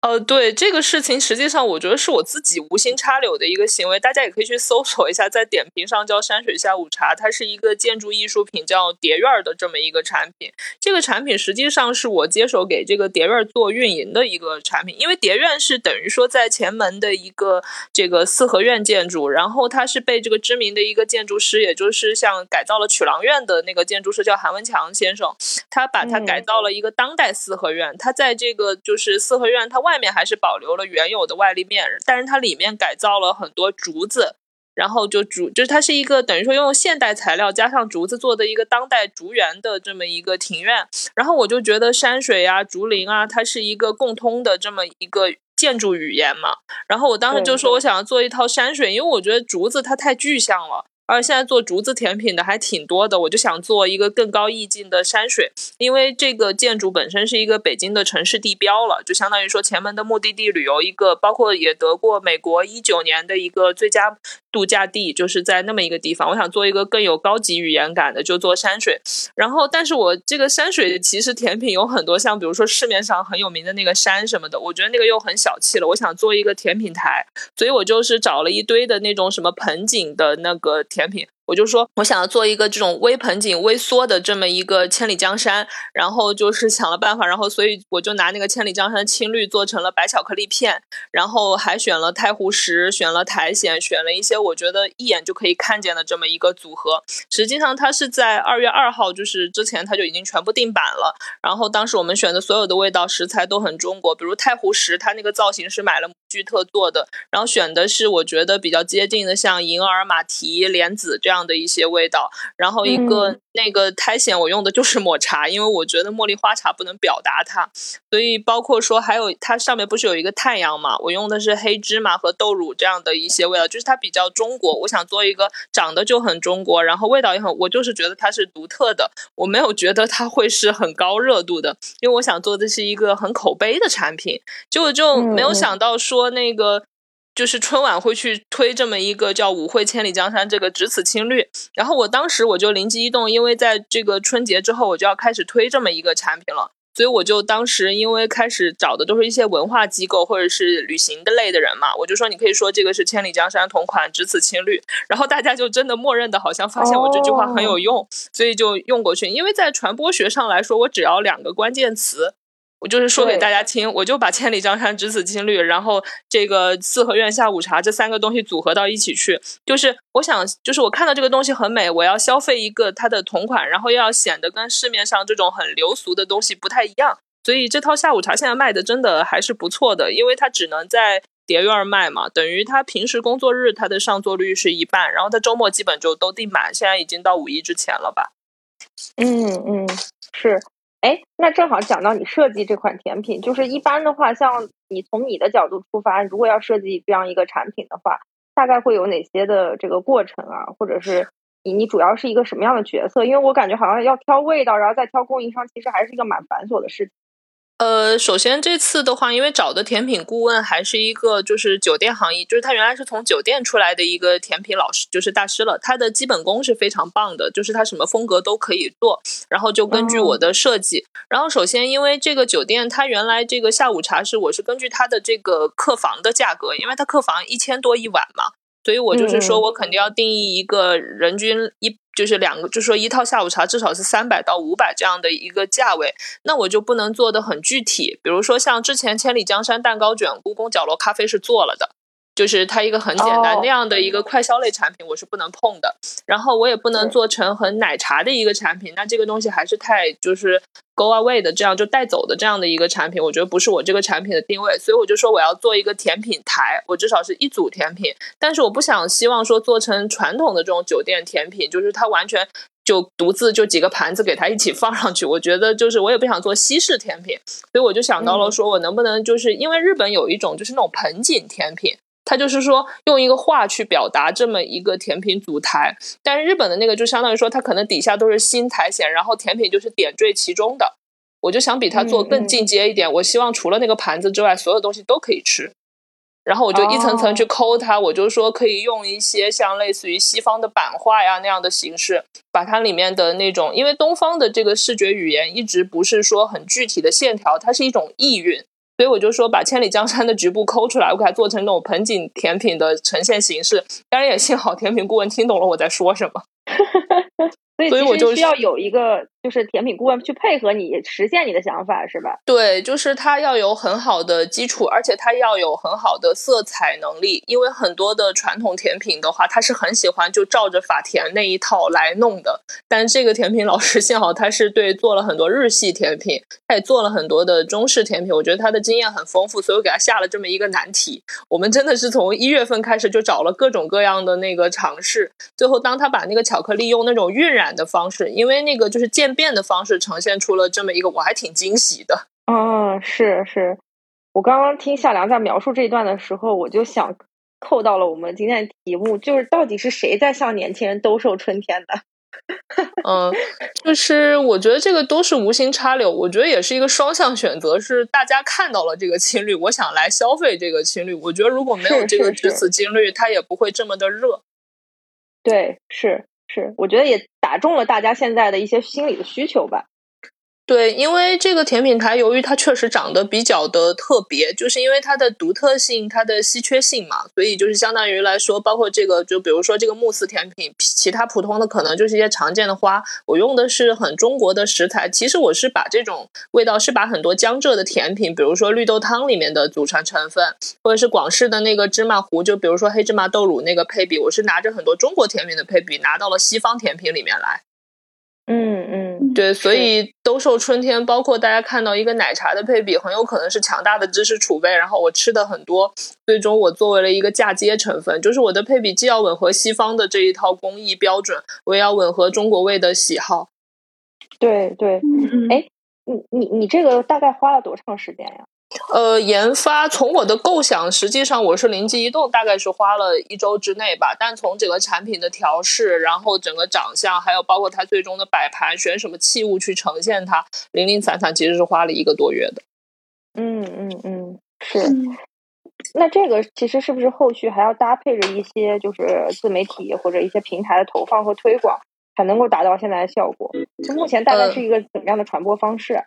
呃，对这个事情，实际上我觉得是我自己无心插柳的一个行为。大家也可以去搜索一下，在点评上叫山水下午茶，它是一个建筑艺术品，叫蝶院的这么一个产品。这个产品实际上是我接手给这个蝶院做运营的一个产品，因为蝶院是等于说在前门的一个这个四合院建筑，然后它是被这个知名的一个建筑师，也就是像改造了曲廊院的那个建筑师叫韩文强先生，他把它改造了一个当代四合院。他在这个就是四合院，它外。外面还是保留了原有的外立面，但是它里面改造了很多竹子，然后就竹就是它是一个等于说用现代材料加上竹子做的一个当代竹园的这么一个庭院。然后我就觉得山水啊、竹林啊，它是一个共通的这么一个建筑语言嘛。然后我当时就说我想要做一套山水，因为我觉得竹子它太具象了。而现在做竹子甜品的还挺多的，我就想做一个更高意境的山水，因为这个建筑本身是一个北京的城市地标了，就相当于说前门的目的地旅游一个，包括也得过美国一九年的一个最佳度假地，就是在那么一个地方。我想做一个更有高级语言感的，就做山水。然后，但是我这个山水其实甜品有很多，像比如说市面上很有名的那个山什么的，我觉得那个又很小气了。我想做一个甜品台，所以我就是找了一堆的那种什么盆景的那个。甜品，我就说我想要做一个这种微盆景、微缩的这么一个千里江山，然后就是想了办法，然后所以我就拿那个千里江山青绿做成了白巧克力片，然后还选了太湖石、选了苔藓、选了一些我觉得一眼就可以看见的这么一个组合。实际上它是在二月二号，就是之前它就已经全部定版了。然后当时我们选的所有的味道食材都很中国，比如太湖石，它那个造型是买了。巨特做的，然后选的是我觉得比较接近的，像银耳、马蹄、莲子这样的一些味道。然后一个那个苔藓，我用的就是抹茶，因为我觉得茉莉花茶不能表达它，所以包括说还有它上面不是有一个太阳嘛，我用的是黑芝麻和豆乳这样的一些味道，就是它比较中国。我想做一个长得就很中国，然后味道也很，我就是觉得它是独特的，我没有觉得它会是很高热度的，因为我想做的是一个很口碑的产品，结果就没有想到说。说那个就是春晚会去推这么一个叫“舞会千里江山”这个只此青绿，然后我当时我就灵机一动，因为在这个春节之后我就要开始推这么一个产品了。所以我就当时因为开始找的都是一些文化机构或者是旅行的类的人嘛，我就说你可以说这个是千里江山同款，只此青绿，然后大家就真的默认的好像发现我这句话很有用，所以就用过去。因为在传播学上来说，我只要两个关键词。我就是说给大家听，我就把千里江山只此青绿，然后这个四合院下午茶这三个东西组合到一起去，就是我想，就是我看到这个东西很美，我要消费一个它的同款，然后又要显得跟市面上这种很流俗的东西不太一样，所以这套下午茶现在卖的真的还是不错的，因为它只能在叠院卖嘛，等于它平时工作日它的上座率是一半，然后它周末基本就都订满，现在已经到五一之前了吧？嗯嗯，是。哎，那正好讲到你设计这款甜品，就是一般的话，像你从你的角度出发，如果要设计这样一个产品的话，大概会有哪些的这个过程啊？或者是你你主要是一个什么样的角色？因为我感觉好像要挑味道，然后再挑供应商，其实还是一个蛮繁琐的事情。呃，首先这次的话，因为找的甜品顾问还是一个就是酒店行业，就是他原来是从酒店出来的一个甜品老师，就是大师了。他的基本功是非常棒的，就是他什么风格都可以做。然后就根据我的设计，然后首先因为这个酒店，它原来这个下午茶是我是根据它的这个客房的价格，因为它客房一千多一晚嘛，所以我就是说我肯定要定义一个人均一。就是两个，就说一套下午茶至少是三百到五百这样的一个价位，那我就不能做的很具体。比如说像之前千里江山蛋糕卷、故宫角落咖啡是做了的，就是它一个很简单那样的一个快消类产品，我是不能碰的。然后我也不能做成很奶茶的一个产品，那这个东西还是太就是。Go away 的这样就带走的这样的一个产品，我觉得不是我这个产品的定位，所以我就说我要做一个甜品台，我至少是一组甜品，但是我不想希望说做成传统的这种酒店甜品，就是它完全就独自就几个盘子给它一起放上去，我觉得就是我也不想做西式甜品，所以我就想到了说我能不能就是因为日本有一种就是那种盆景甜品。它就是说用一个画去表达这么一个甜品组台，但是日本的那个就相当于说它可能底下都是新苔藓，然后甜品就是点缀其中的。我就想比它做更进阶一点，我希望除了那个盘子之外，所有东西都可以吃。然后我就一层层去抠它，我就说可以用一些像类似于西方的版画呀那样的形式，把它里面的那种，因为东方的这个视觉语言一直不是说很具体的线条，它是一种意蕴。所以我就说，把千里江山的局部抠出来，我给它做成那种盆景甜品的呈现形式。当然也幸好甜品顾问听懂了我在说什么。所以我就需要有一个就是甜品顾问去配合你实现你的想法，是吧？对，就是他要有很好的基础，而且他要有很好的色彩能力。因为很多的传统甜品的话，他是很喜欢就照着法甜那一套来弄的。但这个甜品老师幸好他是对做了很多日系甜品，他也做了很多的中式甜品。我觉得他的经验很丰富，所以我给他下了这么一个难题。我们真的是从一月份开始就找了各种各样的那个尝试，最后当他把那个巧克力用那种晕染。的方式，因为那个就是渐变的方式，呈现出了这么一个，我还挺惊喜的。嗯，是是，我刚刚听夏良在描述这一段的时候，我就想扣到了我们今天的题目，就是到底是谁在向年轻人兜售春天的？嗯，就是我觉得这个都是无心插柳，我觉得也是一个双向选择，是大家看到了这个青绿，我想来消费这个青绿。我觉得如果没有这个只此青绿，它也不会这么的热。对，是。是，我觉得也打中了大家现在的一些心理的需求吧。对，因为这个甜品台，由于它确实长得比较的特别，就是因为它的独特性、它的稀缺性嘛，所以就是相当于来说，包括这个，就比如说这个慕斯甜品，其他普通的可能就是一些常见的花，我用的是很中国的食材。其实我是把这种味道，是把很多江浙的甜品，比如说绿豆汤里面的组成成分，或者是广式的那个芝麻糊，就比如说黑芝麻豆乳那个配比，我是拿着很多中国甜品的配比，拿到了西方甜品里面来。嗯嗯，对，所以兜售春天，包括大家看到一个奶茶的配比，很有可能是强大的知识储备。然后我吃的很多，最终我作为了一个嫁接成分，就是我的配比既要吻合西方的这一套工艺标准，我也要吻合中国味的喜好。对对，哎，你你你这个大概花了多长时间呀？呃，研发从我的构想，实际上我是灵机一动，大概是花了一周之内吧。但从整个产品的调试，然后整个长相，还有包括它最终的摆盘，选什么器物去呈现它，零零散散其实是花了一个多月的。嗯嗯嗯，是。那这个其实是不是后续还要搭配着一些就是自媒体或者一些平台的投放和推广，才能够达到现在的效果？就目前大概是一个怎么样的传播方式？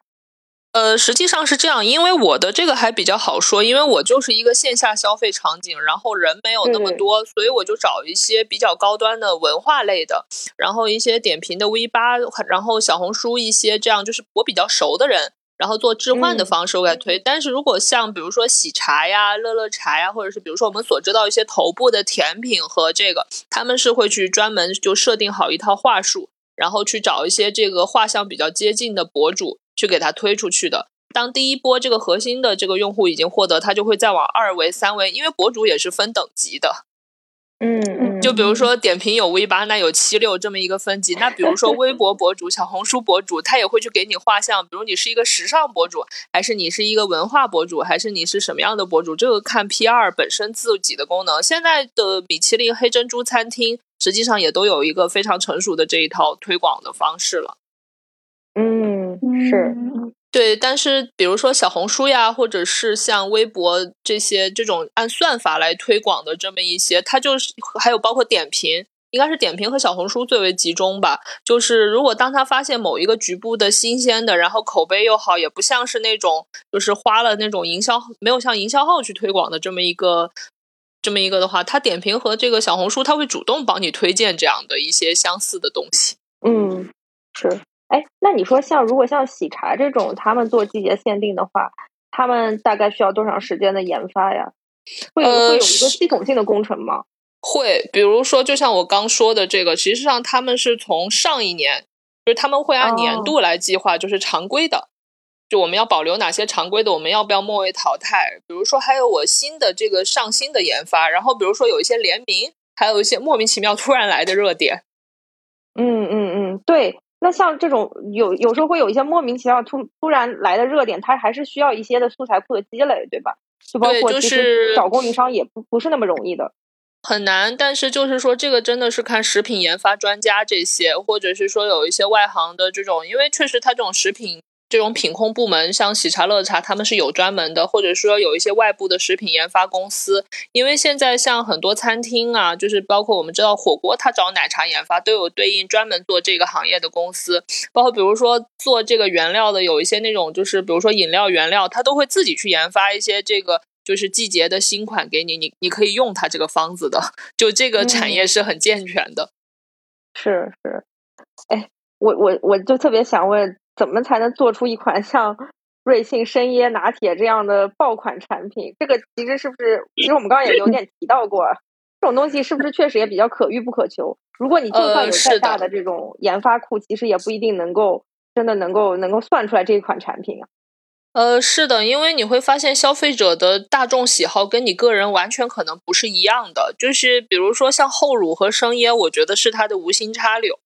呃，实际上是这样，因为我的这个还比较好说，因为我就是一个线下消费场景，然后人没有那么多，所以我就找一些比较高端的文化类的，然后一些点评的 V 八，然后小红书一些这样就是我比较熟的人，然后做置换的方式我给推。但是如果像比如说喜茶呀、乐乐茶呀，或者是比如说我们所知道一些头部的甜品和这个，他们是会去专门就设定好一套话术，然后去找一些这个画像比较接近的博主。去给它推出去的。当第一波这个核心的这个用户已经获得，它就会再往二维、三维，因为博主也是分等级的。嗯嗯。就比如说点评有 V 八，那有七六这么一个分级。那比如说微博博主、小红书博主，他也会去给你画像。比如你是一个时尚博主，还是你是一个文化博主，还是你是什么样的博主？这个看 P 二本身自己的功能。现在的米其林黑珍珠餐厅，实际上也都有一个非常成熟的这一套推广的方式了。嗯，是对，但是比如说小红书呀，或者是像微博这些这种按算法来推广的这么一些，它就是还有包括点评，应该是点评和小红书最为集中吧。就是如果当他发现某一个局部的新鲜的，然后口碑又好，也不像是那种就是花了那种营销没有像营销号去推广的这么一个这么一个的话，他点评和这个小红书他会主动帮你推荐这样的一些相似的东西。嗯，是。哎，那你说像如果像喜茶这种，他们做季节限定的话，他们大概需要多长时间的研发呀？会会有一个系统性的工程吗？会，比如说，就像我刚说的这个，实际上他们是从上一年，就是他们会按年度来计划，就是常规的，就我们要保留哪些常规的，我们要不要末位淘汰？比如说还有我新的这个上新的研发，然后比如说有一些联名，还有一些莫名其妙突然来的热点。嗯嗯嗯，对。那像这种有有时候会有一些莫名其妙突突然来的热点，它还是需要一些的素材库的积累，对吧？就包括其实找供应商也不不是那么容易的，很难。但是就是说，这个真的是看食品研发专家这些，或者是说有一些外行的这种，因为确实它这种食品。这种品控部门，像喜茶、乐茶，他们是有专门的，或者说有一些外部的食品研发公司。因为现在像很多餐厅啊，就是包括我们知道火锅，他找奶茶研发都有对应专门做这个行业的公司。包括比如说做这个原料的，有一些那种就是比如说饮料原料，他都会自己去研发一些这个就是季节的新款给你，你你可以用它这个方子的。就这个产业是很健全的。是是，哎，我我我就特别想问。怎么才能做出一款像瑞幸深椰拿铁这样的爆款产品？这个其实是不是？其实我们刚刚也有点提到过，这种东西是不是确实也比较可遇不可求？如果你就算有再大的这种研发库，其实也不一定能够真的能够能够算出来这一款产品啊。呃，是的，因为你会发现消费者的大众喜好跟你个人完全可能不是一样的。就是比如说像厚乳和生椰，我觉得是它的无心插柳。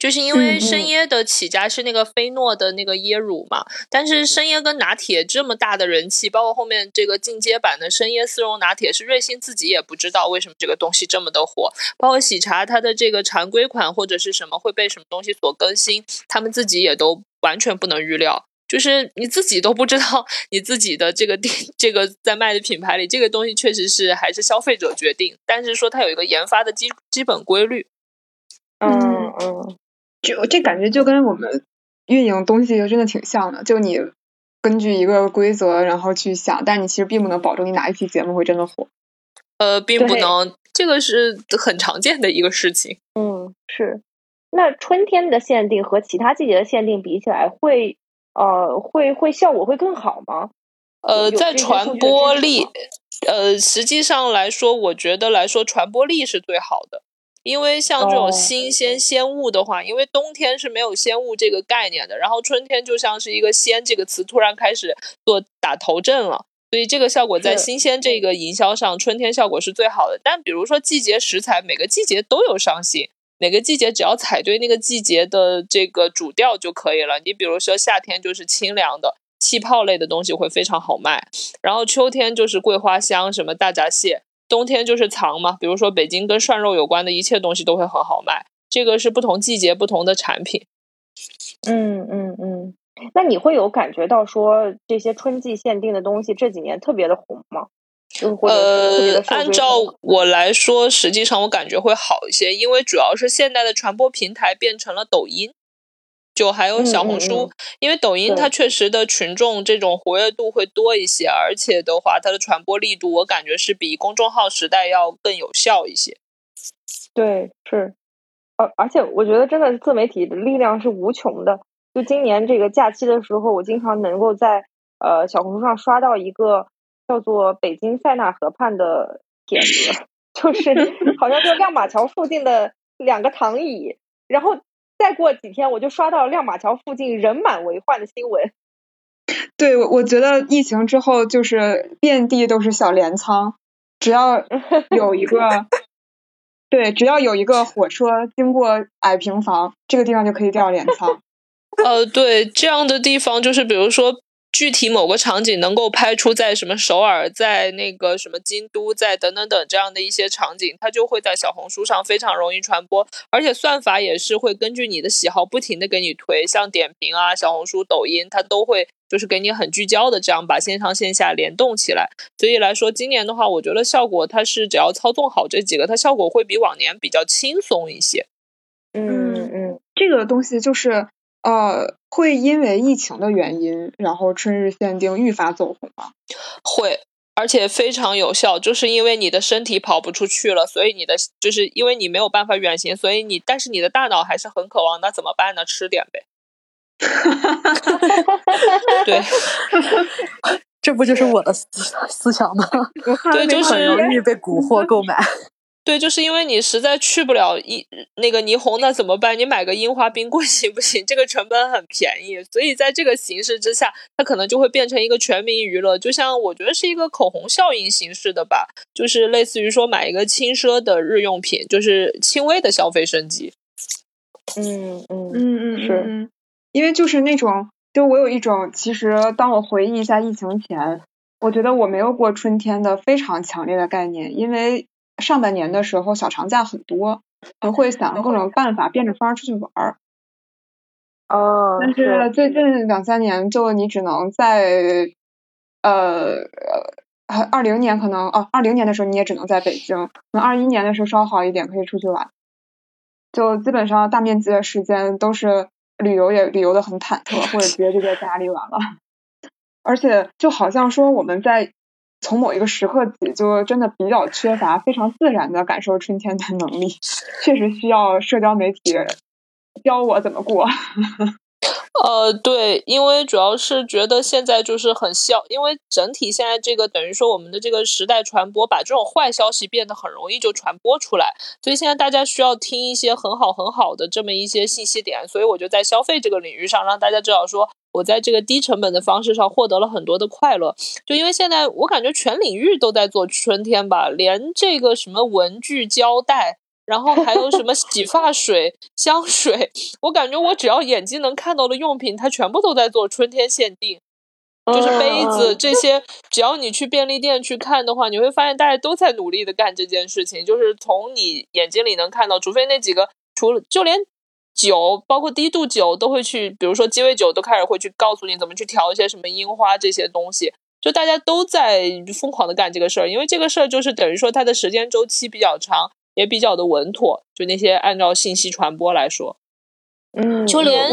就是因为生椰的起家是那个菲诺的那个椰乳嘛，但是生椰跟拿铁这么大的人气，包括后面这个进阶版的生椰丝绒拿铁，是瑞幸自己也不知道为什么这个东西这么的火。包括喜茶它的这个常规款或者是什么会被什么东西所更新，他们自己也都完全不能预料。就是你自己都不知道你自己的这个店这个在卖的品牌里，这个东西确实是还是消费者决定，但是说它有一个研发的基基本规律。嗯嗯。就这感觉就跟我们运营东西就真的挺像的，就你根据一个规则然后去想，但你其实并不能保证你哪一期节目会真的火。呃，并不能，这个是很常见的一个事情。嗯，是。那春天的限定和其他季节的限定比起来，会呃会会效果会更好吗？呃，在传播力，呃，实际上来说，我觉得来说传播力是最好的。因为像这种新鲜鲜物的话，因为冬天是没有鲜物这个概念的，然后春天就像是一个“鲜”这个词突然开始做打头阵了，所以这个效果在新鲜这个营销上，春天效果是最好的。但比如说季节食材，每个季节都有上新，每个季节只要踩对那个季节的这个主调就可以了。你比如说夏天就是清凉的气泡类的东西会非常好卖，然后秋天就是桂花香，什么大闸蟹。冬天就是藏嘛，比如说北京跟涮肉有关的一切东西都会很好卖，这个是不同季节不同的产品。嗯嗯嗯，那你会有感觉到说这些春季限定的东西这几年特别的红吗？呃，按照我来说，实际上我感觉会好一些，因为主要是现在的传播平台变成了抖音，就还有小红书。因为抖音它确实的群众这种活跃度会多一些，而且的话，它的传播力度我感觉是比公众号时代要更有效一些。对，是，而而且我觉得真的是自媒体的力量是无穷的。就今年这个假期的时候，我经常能够在呃小红书上刷到一个。叫做北京塞纳河畔的帖子，就是 好像就亮马桥附近的两个躺椅，然后再过几天我就刷到亮马桥附近人满为患的新闻。对，我我觉得疫情之后就是遍地都是小镰仓，只要 有一个，对，只要有一个火车经过矮平房，这个地方就可以叫镰仓。呃，对，这样的地方就是比如说。具体某个场景能够拍出在什么首尔，在那个什么京都，在等等等这样的一些场景，它就会在小红书上非常容易传播，而且算法也是会根据你的喜好不停的给你推，像点评啊、小红书、抖音，它都会就是给你很聚焦的这样把线上线下联动起来。所以来说，今年的话，我觉得效果它是只要操纵好这几个，它效果会比往年比较轻松一些。嗯嗯，这个东西就是。呃，会因为疫情的原因，然后春日限定愈发走红吗？会，而且非常有效，就是因为你的身体跑不出去了，所以你的就是因为你没有办法远行，所以你但是你的大脑还是很渴望，那怎么办呢？吃点呗。对，这不就是我的思思想吗？对，就是很容易被 蛊惑购买。对，就是因为你实在去不了一那个霓虹，那怎么办？你买个樱花冰棍行不行？这个成本很便宜，所以在这个形式之下，它可能就会变成一个全民娱乐。就像我觉得是一个口红效应形式的吧，就是类似于说买一个轻奢的日用品，就是轻微的消费升级。嗯嗯嗯嗯是，因为就是那种，就我有一种，其实当我回忆一下疫情前，我觉得我没有过春天的非常强烈的概念，因为。上半年的时候，小长假很多，都会想各种办法变着法儿出去玩儿。哦。但是最近两三年，就你只能在呃，二零年可能哦，二零年的时候你也只能在北京，那二一年的时候稍好一点，可以出去玩。就基本上大面积的时间都是旅游，也旅游的很忐忑，或者直接就在家里玩了。而且就好像说我们在。从某一个时刻起，就真的比较缺乏非常自然的感受春天的能力，确实需要社交媒体教我怎么过。呃，对，因为主要是觉得现在就是很消，因为整体现在这个等于说我们的这个时代传播，把这种坏消息变得很容易就传播出来，所以现在大家需要听一些很好很好的这么一些信息点，所以我就在消费这个领域上让大家知道说。我在这个低成本的方式上获得了很多的快乐，就因为现在我感觉全领域都在做春天吧，连这个什么文具胶带，然后还有什么洗发水、香水，我感觉我只要眼睛能看到的用品，它全部都在做春天限定，就是。杯子这些，只要你去便利店去看的话，你会发现大家都在努力的干这件事情，就是从你眼睛里能看到，除非那几个，除了就连。酒包括低度酒都会去，比如说鸡尾酒都开始会去告诉你怎么去调一些什么樱花这些东西，就大家都在疯狂的干这个事儿，因为这个事儿就是等于说它的时间周期比较长，也比较的稳妥。就那些按照信息传播来说，嗯，就连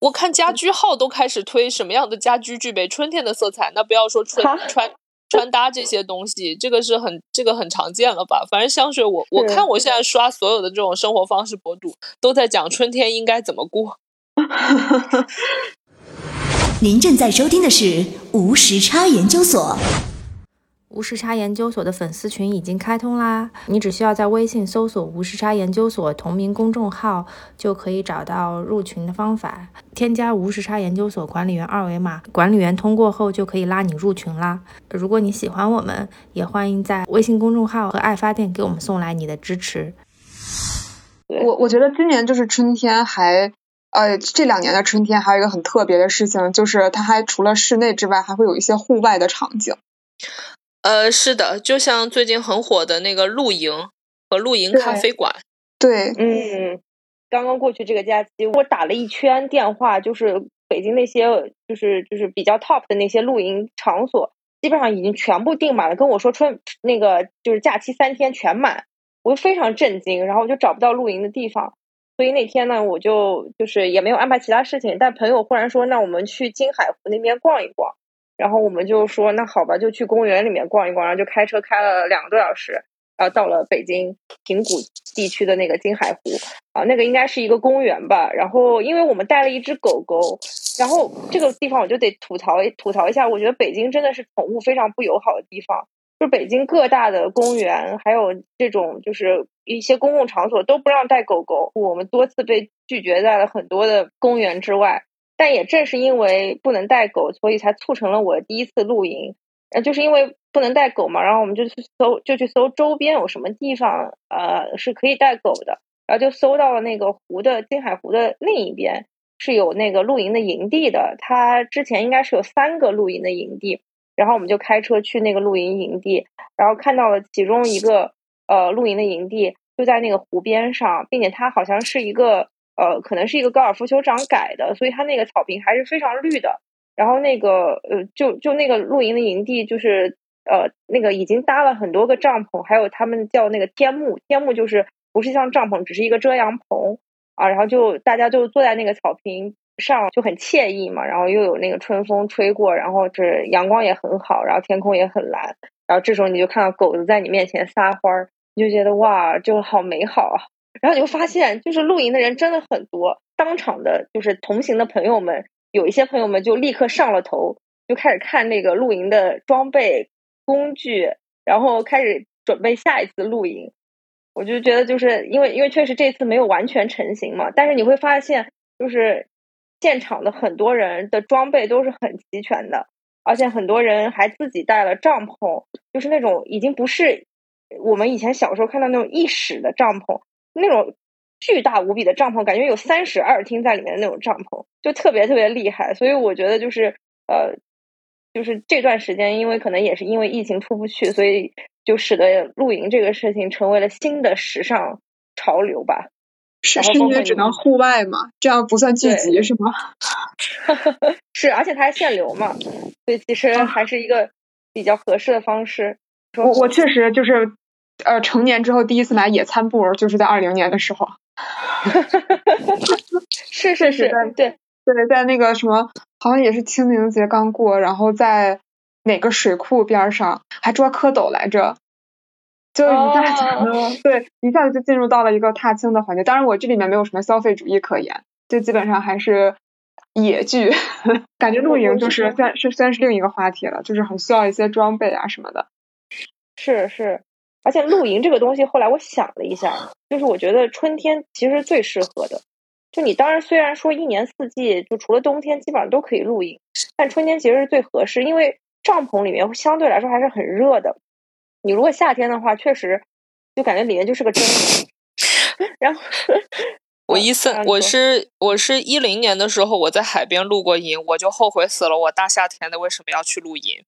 我看家居号都开始推什么样的家居具备春天的色彩，那不要说春穿。穿搭这些东西，这个是很这个很常见了吧？反正香水，我我看我现在刷所有的这种生活方式博主，都在讲春天应该怎么过。您正在收听的是无时差研究所。无时差研究所的粉丝群已经开通啦！你只需要在微信搜索“无时差研究所”同名公众号，就可以找到入群的方法。添加无时差研究所管理员二维码，管理员通过后就可以拉你入群啦。如果你喜欢我们，也欢迎在微信公众号和爱发电给我们送来你的支持。我我觉得今年就是春天，还呃这两年的春天还有一个很特别的事情，就是它还除了室内之外，还会有一些户外的场景。呃，是的，就像最近很火的那个露营和露营咖啡馆。对，嗯，刚刚过去这个假期，我打了一圈电话，就是北京那些，就是就是比较 top 的那些露营场所，基本上已经全部订满了，跟我说春那个就是假期三天全满，我就非常震惊，然后我就找不到露营的地方，所以那天呢，我就就是也没有安排其他事情，但朋友忽然说，那我们去金海湖那边逛一逛，然后我们就说那好吧，就去公园里面逛一逛，然后就开车开了两个多小时。然后到了北京平谷地区的那个金海湖啊，那个应该是一个公园吧。然后因为我们带了一只狗狗，然后这个地方我就得吐槽吐槽一下，我觉得北京真的是宠物非常不友好的地方。就北京各大的公园，还有这种就是一些公共场所都不让带狗狗，我们多次被拒绝在了很多的公园之外。但也正是因为不能带狗，所以才促成了我第一次露营。呃，就是因为。不能带狗嘛，然后我们就去搜，就去搜周边有什么地方，呃，是可以带狗的。然后就搜到了那个湖的金海湖的另一边是有那个露营的营地的。它之前应该是有三个露营的营地，然后我们就开车去那个露营营地，然后看到了其中一个呃露营的营地就在那个湖边上，并且它好像是一个呃，可能是一个高尔夫球场改的，所以它那个草坪还是非常绿的。然后那个呃，就就那个露营的营地就是。呃，那个已经搭了很多个帐篷，还有他们叫那个天幕，天幕就是不是像帐篷，只是一个遮阳棚啊。然后就大家就坐在那个草坪上，就很惬意嘛。然后又有那个春风吹过，然后这阳光也很好，然后天空也很蓝。然后这时候你就看到狗子在你面前撒欢儿，你就觉得哇，就好美好啊。然后你会发现，就是露营的人真的很多，当场的就是同行的朋友们，有一些朋友们就立刻上了头，就开始看那个露营的装备。工具，然后开始准备下一次露营。我就觉得，就是因为因为确实这次没有完全成型嘛，但是你会发现，就是现场的很多人的装备都是很齐全的，而且很多人还自己带了帐篷，就是那种已经不是我们以前小时候看到那种一室的帐篷，那种巨大无比的帐篷，感觉有三室二厅在里面的那种帐篷，就特别特别厉害。所以我觉得，就是呃。就是这段时间，因为可能也是因为疫情出不去，所以就使得露营这个事情成为了新的时尚潮流吧。是，是因为只能户外嘛？这样不算聚集是吗？是，而且它还限流嘛，所以其实还是一个比较合适的方式。我我确实就是呃，成年之后第一次买野餐布，就是在二零年的时候。是是是，对。对，在那个什么，好像也是清明节刚过，然后在哪个水库边上还捉蝌蚪来着，就一下子，对，一下子就进入到了一个踏青的环节。当然，我这里面没有什么消费主义可言，就基本上还是野剧。感觉露营就是算是算是另一个话题了，就是很需要一些装备啊什么的。是是，而且露营这个东西，后来我想了一下，就是我觉得春天其实最适合的。就你当然虽然说一年四季就除了冬天基本上都可以露营，但春天其实是最合适，因为帐篷里面相对来说还是很热的。你如果夏天的话，确实就感觉里面就是个蒸笼。然后我一 三我是我是一零年的时候我在海边露过营，我就后悔死了，我大夏天的为什么要去露营？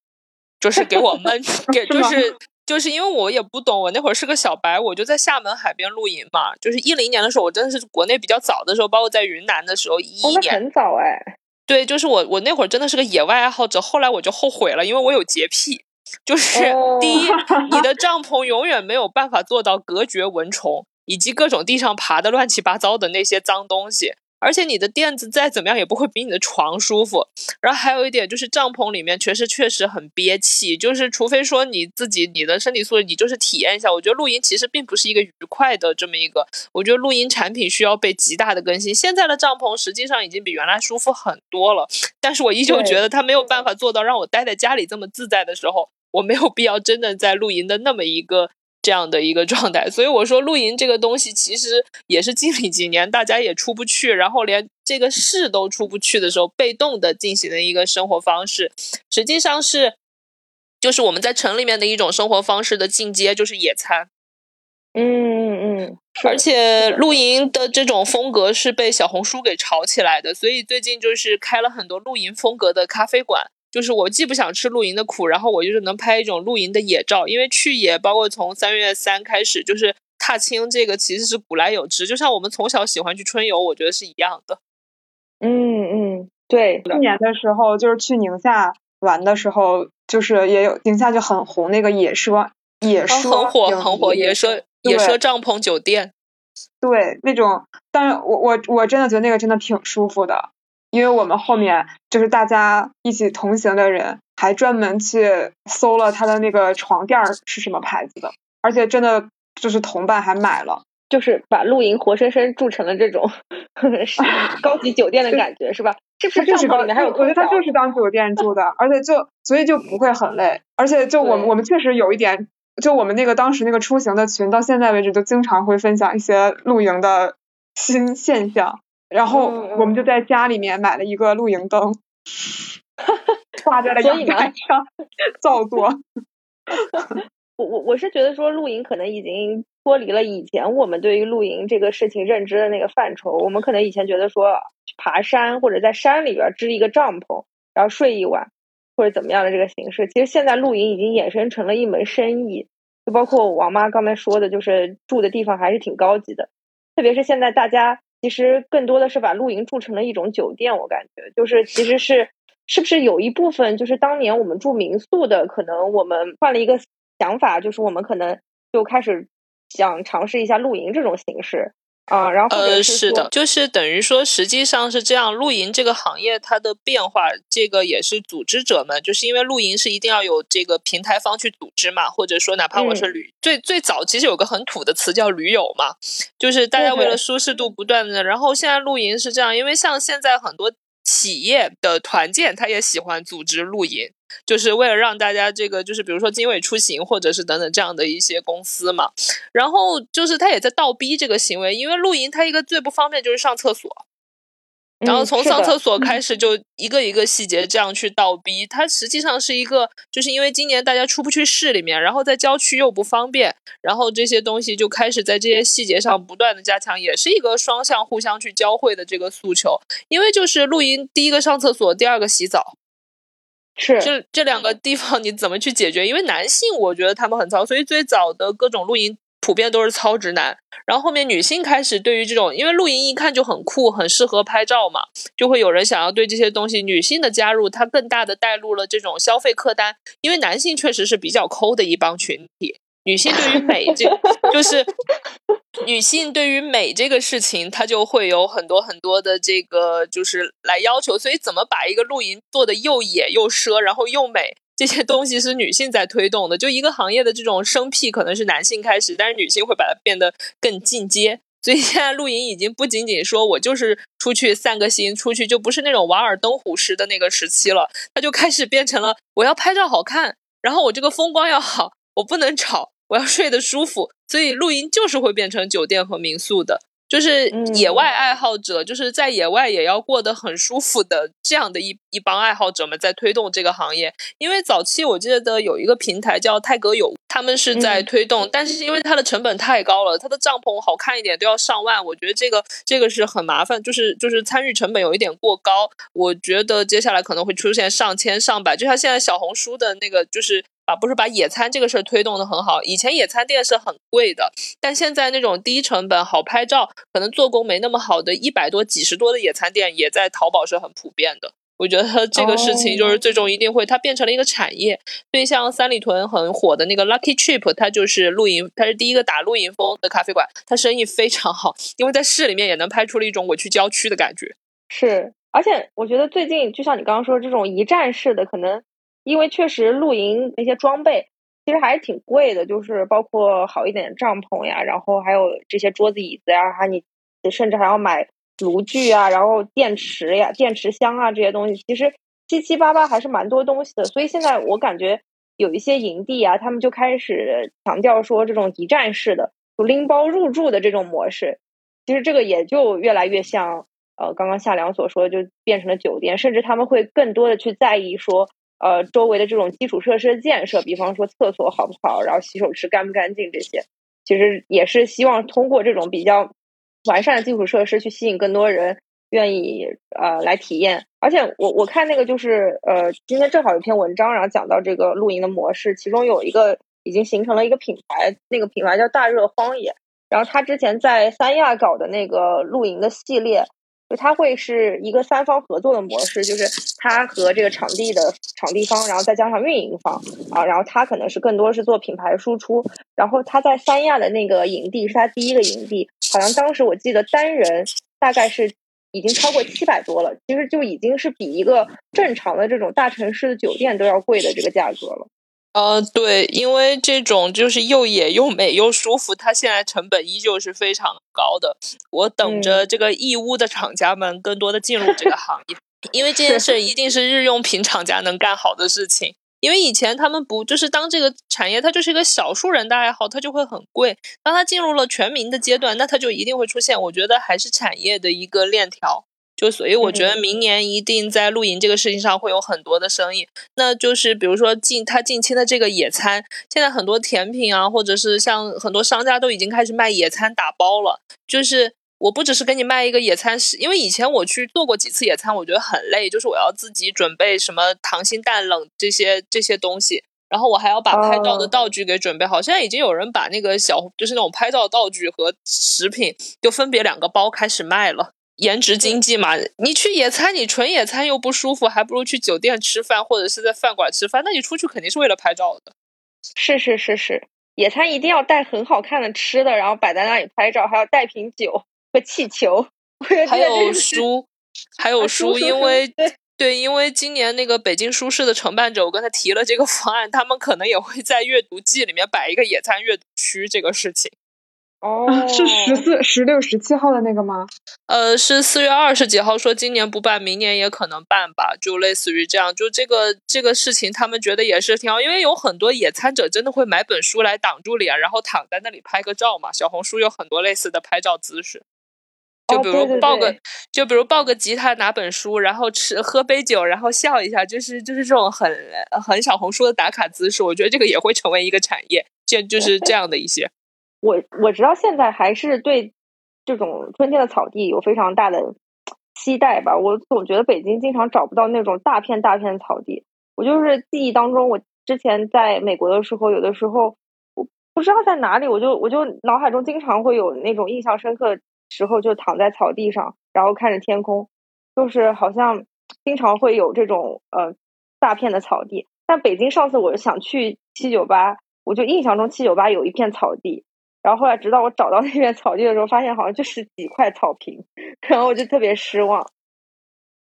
就是给我闷，给就是。就是因为我也不懂，我那会儿是个小白，我就在厦门海边露营嘛。就是一零年的时候，我真的是国内比较早的时候，包括在云南的时候，一一年很早哎。对，就是我我那会儿真的是个野外爱好者，后来我就后悔了，因为我有洁癖。就是第一，你的帐篷永远没有办法做到隔绝蚊虫以及各种地上爬的乱七八糟的那些脏东西。而且你的垫子再怎么样也不会比你的床舒服。然后还有一点就是帐篷里面确实确实很憋气，就是除非说你自己你的身体素质，你就是体验一下。我觉得露营其实并不是一个愉快的这么一个，我觉得露营产品需要被极大的更新。现在的帐篷实际上已经比原来舒服很多了，但是我依旧觉得它没有办法做到让我待在家里这么自在的时候，我没有必要真的在露营的那么一个。这样的一个状态，所以我说露营这个东西其实也是近几年大家也出不去，然后连这个市都出不去的时候，被动的进行的一个生活方式，实际上是就是我们在城里面的一种生活方式的进阶，就是野餐。嗯嗯嗯，而且露营的这种风格是被小红书给炒起来的，所以最近就是开了很多露营风格的咖啡馆。就是我既不想吃露营的苦，然后我就是能拍一种露营的野照。因为去野，包括从三月三开始，就是踏青，这个其实是古来有之。就像我们从小喜欢去春游，我觉得是一样的。嗯嗯，对。去年的时候，就是去宁夏玩的时候，就是也有宁夏就很红那个野奢野奢，很火很火野奢野奢帐篷酒店。对，那种，但是我我我真的觉得那个真的挺舒服的，因为我们后面就是大家一起同行的人，还专门去搜了他的那个床垫是什么牌子的，而且真的就是同伴还买了，就是把露营活生生住成了这种 高级酒店的感觉，是吧？是不是就是帐篷里面还有我觉得他就是当酒店住的，而且就所以就不会很累，而且就我们我们确实有一点。就我们那个当时那个出行的群，到现在为止都经常会分享一些露营的新现象。然后我们就在家里面买了一个露营灯，挂在了阳台上，造作。我我我是觉得说露营可能已经脱离了以前我们对于露营这个事情认知的那个范畴。我们可能以前觉得说爬山或者在山里边支一个帐篷，然后睡一晚。或者怎么样的这个形式，其实现在露营已经衍生成了一门生意，就包括王妈刚才说的，就是住的地方还是挺高级的。特别是现在大家其实更多的是把露营住成了一种酒店，我感觉就是其实是是不是有一部分就是当年我们住民宿的，可能我们换了一个想法，就是我们可能就开始想尝试一下露营这种形式。啊，然后呃，是的，就是等于说，实际上是这样。露营这个行业它的变化，这个也是组织者们，就是因为露营是一定要有这个平台方去组织嘛，或者说哪怕我是旅，最最早其实有个很土的词叫驴友嘛，就是大家为了舒适度不断的。然后现在露营是这样，因为像现在很多企业的团建，他也喜欢组织露营。就是为了让大家这个，就是比如说经纬出行，或者是等等这样的一些公司嘛，然后就是他也在倒逼这个行为，因为露营它一个最不方便就是上厕所，然后从上厕所开始就一个一个细节这样去倒逼，它实际上是一个，就是因为今年大家出不去市里面，然后在郊区又不方便，然后这些东西就开始在这些细节上不断的加强，也是一个双向互相去交汇的这个诉求，因为就是露营第一个上厕所，第二个洗澡。是这这两个地方你怎么去解决？因为男性我觉得他们很糙，所以最早的各种露营普遍都是超直男。然后后面女性开始对于这种，因为露营一看就很酷，很适合拍照嘛，就会有人想要对这些东西。女性的加入，它更大的带入了这种消费客单。因为男性确实是比较抠的一帮群体。女性对于美，这就 是女性对于美这个事情，她就会有很多很多的这个，就是来要求。所以，怎么把一个露营做的又野又奢，然后又美，这些东西是女性在推动的。就一个行业的这种生僻，可能是男性开始，但是女性会把它变得更进阶。所以，现在露营已经不仅仅说我就是出去散个心，出去就不是那种瓦尔登湖式的那个时期了，它就开始变成了我要拍照好看，然后我这个风光要好，我不能吵。我要睡得舒服，所以露营就是会变成酒店和民宿的，就是野外爱好者，就是在野外也要过得很舒服的这样的一一帮爱好者们在推动这个行业。因为早期我记得有一个平台叫泰格有，他们是在推动，但是因为它的成本太高了，它的帐篷好看一点都要上万，我觉得这个这个是很麻烦，就是就是参与成本有一点过高。我觉得接下来可能会出现上千上百，就像现在小红书的那个就是。啊，不是把野餐这个事儿推动的很好。以前野餐店是很贵的，但现在那种低成本、好拍照、可能做工没那么好的一百多、几十多的野餐店，也在淘宝是很普遍的。我觉得这个事情就是最终一定会，它变成了一个产业。所以像三里屯很火的那个 Lucky Trip，它就是露营，它是第一个打露营风的咖啡馆，它生意非常好，因为在市里面也能拍出了一种我去郊区的感觉。是，而且我觉得最近就像你刚刚说这种一站式的，可能。因为确实露营那些装备其实还是挺贵的，就是包括好一点的帐篷呀，然后还有这些桌子椅子呀，还你甚至还要买炉具啊，然后电池呀、电池箱啊这些东西，其实七七八八还是蛮多东西的。所以现在我感觉有一些营地啊，他们就开始强调说这种一站式的，就拎包入住的这种模式，其实这个也就越来越像呃刚刚夏良所说，就变成了酒店，甚至他们会更多的去在意说。呃，周围的这种基础设施的建设，比方说厕所好不好，然后洗手池干不干净，这些其实也是希望通过这种比较完善的基础设施去吸引更多人愿意呃来体验。而且我我看那个就是呃，今天正好有篇文章，然后讲到这个露营的模式，其中有一个已经形成了一个品牌，那个品牌叫大热荒野。然后他之前在三亚搞的那个露营的系列，就它会是一个三方合作的模式，就是它和这个场地的场地方，然后再加上运营方啊，然后它可能是更多是做品牌输出，然后它在三亚的那个营地是它第一个营地，好像当时我记得单人大概是已经超过七百多了，其实就已经是比一个正常的这种大城市的酒店都要贵的这个价格了。呃，对，因为这种就是又野又美又舒服，它现在成本依旧是非常高的。我等着这个义乌的厂家们更多的进入这个行业，因为这件事一定是日用品厂家能干好的事情。因为以前他们不就是当这个产业它就是一个少数人的爱好，它就会很贵。当它进入了全民的阶段，那它就一定会出现。我觉得还是产业的一个链条。就所以我觉得明年一定在露营这个事情上会有很多的生意，那就是比如说近他近期的这个野餐，现在很多甜品啊，或者是像很多商家都已经开始卖野餐打包了。就是我不只是给你卖一个野餐食，因为以前我去做过几次野餐，我觉得很累，就是我要自己准备什么溏心蛋冷这些这些东西，然后我还要把拍照的道具给准备好。现在已经有人把那个小就是那种拍照道具和食品就分别两个包开始卖了。颜值经济嘛，你去野餐，你纯野餐又不舒服，还不如去酒店吃饭或者是在饭馆吃饭。那你出去肯定是为了拍照的。是是是是，野餐一定要带很好看的吃的，然后摆在那里拍照，还要带瓶酒和气球，还有书，还有书，因为对，因为今年那个北京书市的承办者，我跟他提了这个方案，他们可能也会在阅读季里面摆一个野餐阅读区这个事情。哦，是十四、十六、十七号的那个吗？呃，是四月二十几号说今年不办，明年也可能办吧，就类似于这样。就这个这个事情，他们觉得也是挺好，因为有很多野餐者真的会买本书来挡住脸，然后躺在那里拍个照嘛。小红书有很多类似的拍照姿势，就比如抱个，就比如抱个吉他，拿本书，然后吃喝杯酒，然后笑一下，就是就是这种很很小红书的打卡姿势。我觉得这个也会成为一个产业，就就是这样的一些。我我直到现在还是对这种春天的草地有非常大的期待吧。我总觉得北京经常找不到那种大片大片的草地。我就是记忆当中，我之前在美国的时候，有的时候我不知道在哪里，我就我就脑海中经常会有那种印象深刻的时候，就躺在草地上，然后看着天空，就是好像经常会有这种呃大片的草地。但北京上次我想去七九八，我就印象中七九八有一片草地。然后后来，直到我找到那片草地的时候，发现好像就是几块草坪，然后我就特别失望。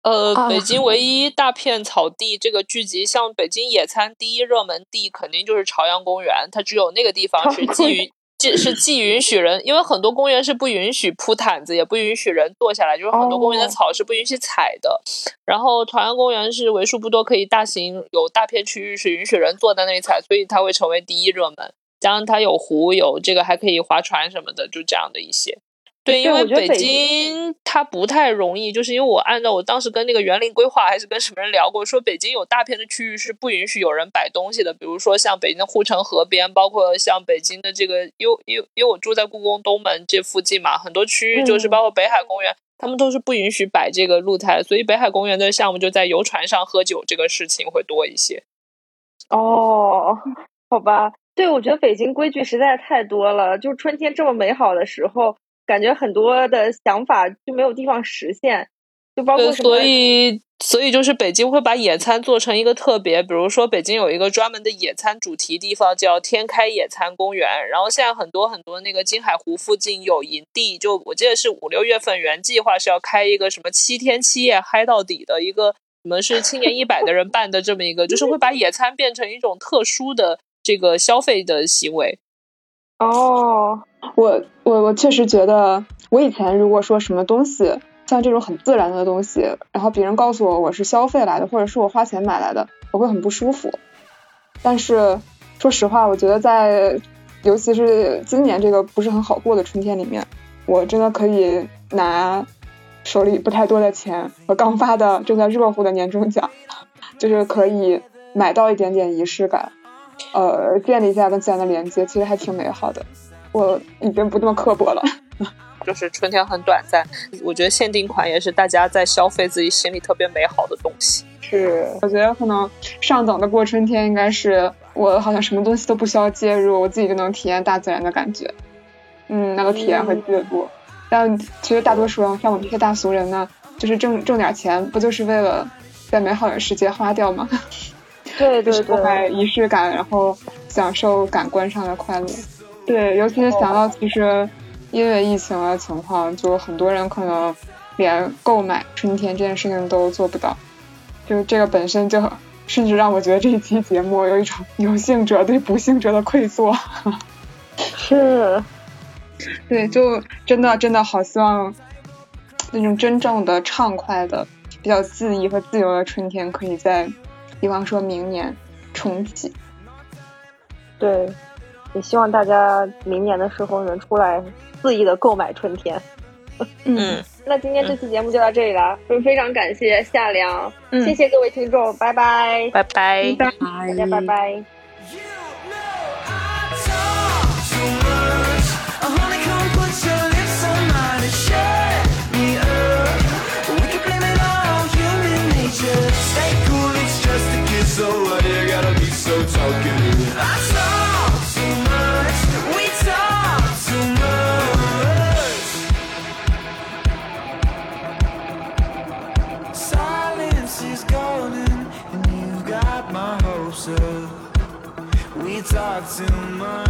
呃，北京唯一大片草地这个聚集，像北京野餐第一热门地，肯定就是朝阳公园。它只有那个地方是既允既是既允许人，因为很多公园是不允许铺毯子，也不允许人坐下来，就是很多公园的草是不允许踩的。然后朝阳公园是为数不多可以大型有大片区域是允许人坐在那里踩，所以它会成为第一热门。加上它有湖，有这个还可以划船什么的，就这样的一些。对，因为北京它不太容易，就是因为我按照我当时跟那个园林规划还是跟什么人聊过，说北京有大片的区域是不允许有人摆东西的，比如说像北京的护城河边，包括像北京的这个，因为因为因为我住在故宫东门这附近嘛，很多区域就是包括北海公园，他们都是不允许摆这个露台，所以北海公园的项目就在游船上喝酒这个事情会多一些。哦，好吧。对，我觉得北京规矩实在太多了。就春天这么美好的时候，感觉很多的想法就没有地方实现，就包括所以，所以就是北京会把野餐做成一个特别，比如说北京有一个专门的野餐主题地方叫天开野餐公园。然后现在很多很多那个金海湖附近有营地，就我记得是五六月份原计划是要开一个什么七天七夜嗨到底的一个，什么是青年一百的人办的这么一个，就是会把野餐变成一种特殊的。这个消费的行为，哦，我我我确实觉得，我以前如果说什么东西像这种很自然的东西，然后别人告诉我我是消费来的，或者是我花钱买来的，我会很不舒服。但是说实话，我觉得在尤其是今年这个不是很好过的春天里面，我真的可以拿手里不太多的钱和刚发的正在热乎的年终奖，就是可以买到一点点仪式感。呃，建立一下跟自然的连接，其实还挺美好的。我已经不那么刻薄了。就是春天很短暂，我觉得限定款也是大家在消费自己心里特别美好的东西。是，我觉得可能上等的过春天应该是我好像什么东西都不需要介入，我自己就能体验大自然的感觉。嗯，那个体验会记录。但其实大多数人，像我们这些大俗人呢，就是挣挣点钱，不就是为了在美好的世界花掉吗？对对对，买仪式感，然后享受感官上的快乐。对，尤其是想到其实因为疫情的情况，就很多人可能连购买春天这件事情都做不到。就这个本身就甚至让我觉得这一期节目有一种有幸者对不幸者的愧疚。是，对，就真的真的好希望那种真正的畅快的、比较恣意和自由的春天，可以在，希望说明年重启，对，也希望大家明年的时候能出来肆意的购买春天。嗯，那今天这期节目就到这里了，非常感谢夏凉，谢谢各位听众，拜拜，拜拜，再见，拜拜。so why you gotta be so talkative? I talk too much, we talk too much. Silence is golden, and you've got my hopes up. We talk too much.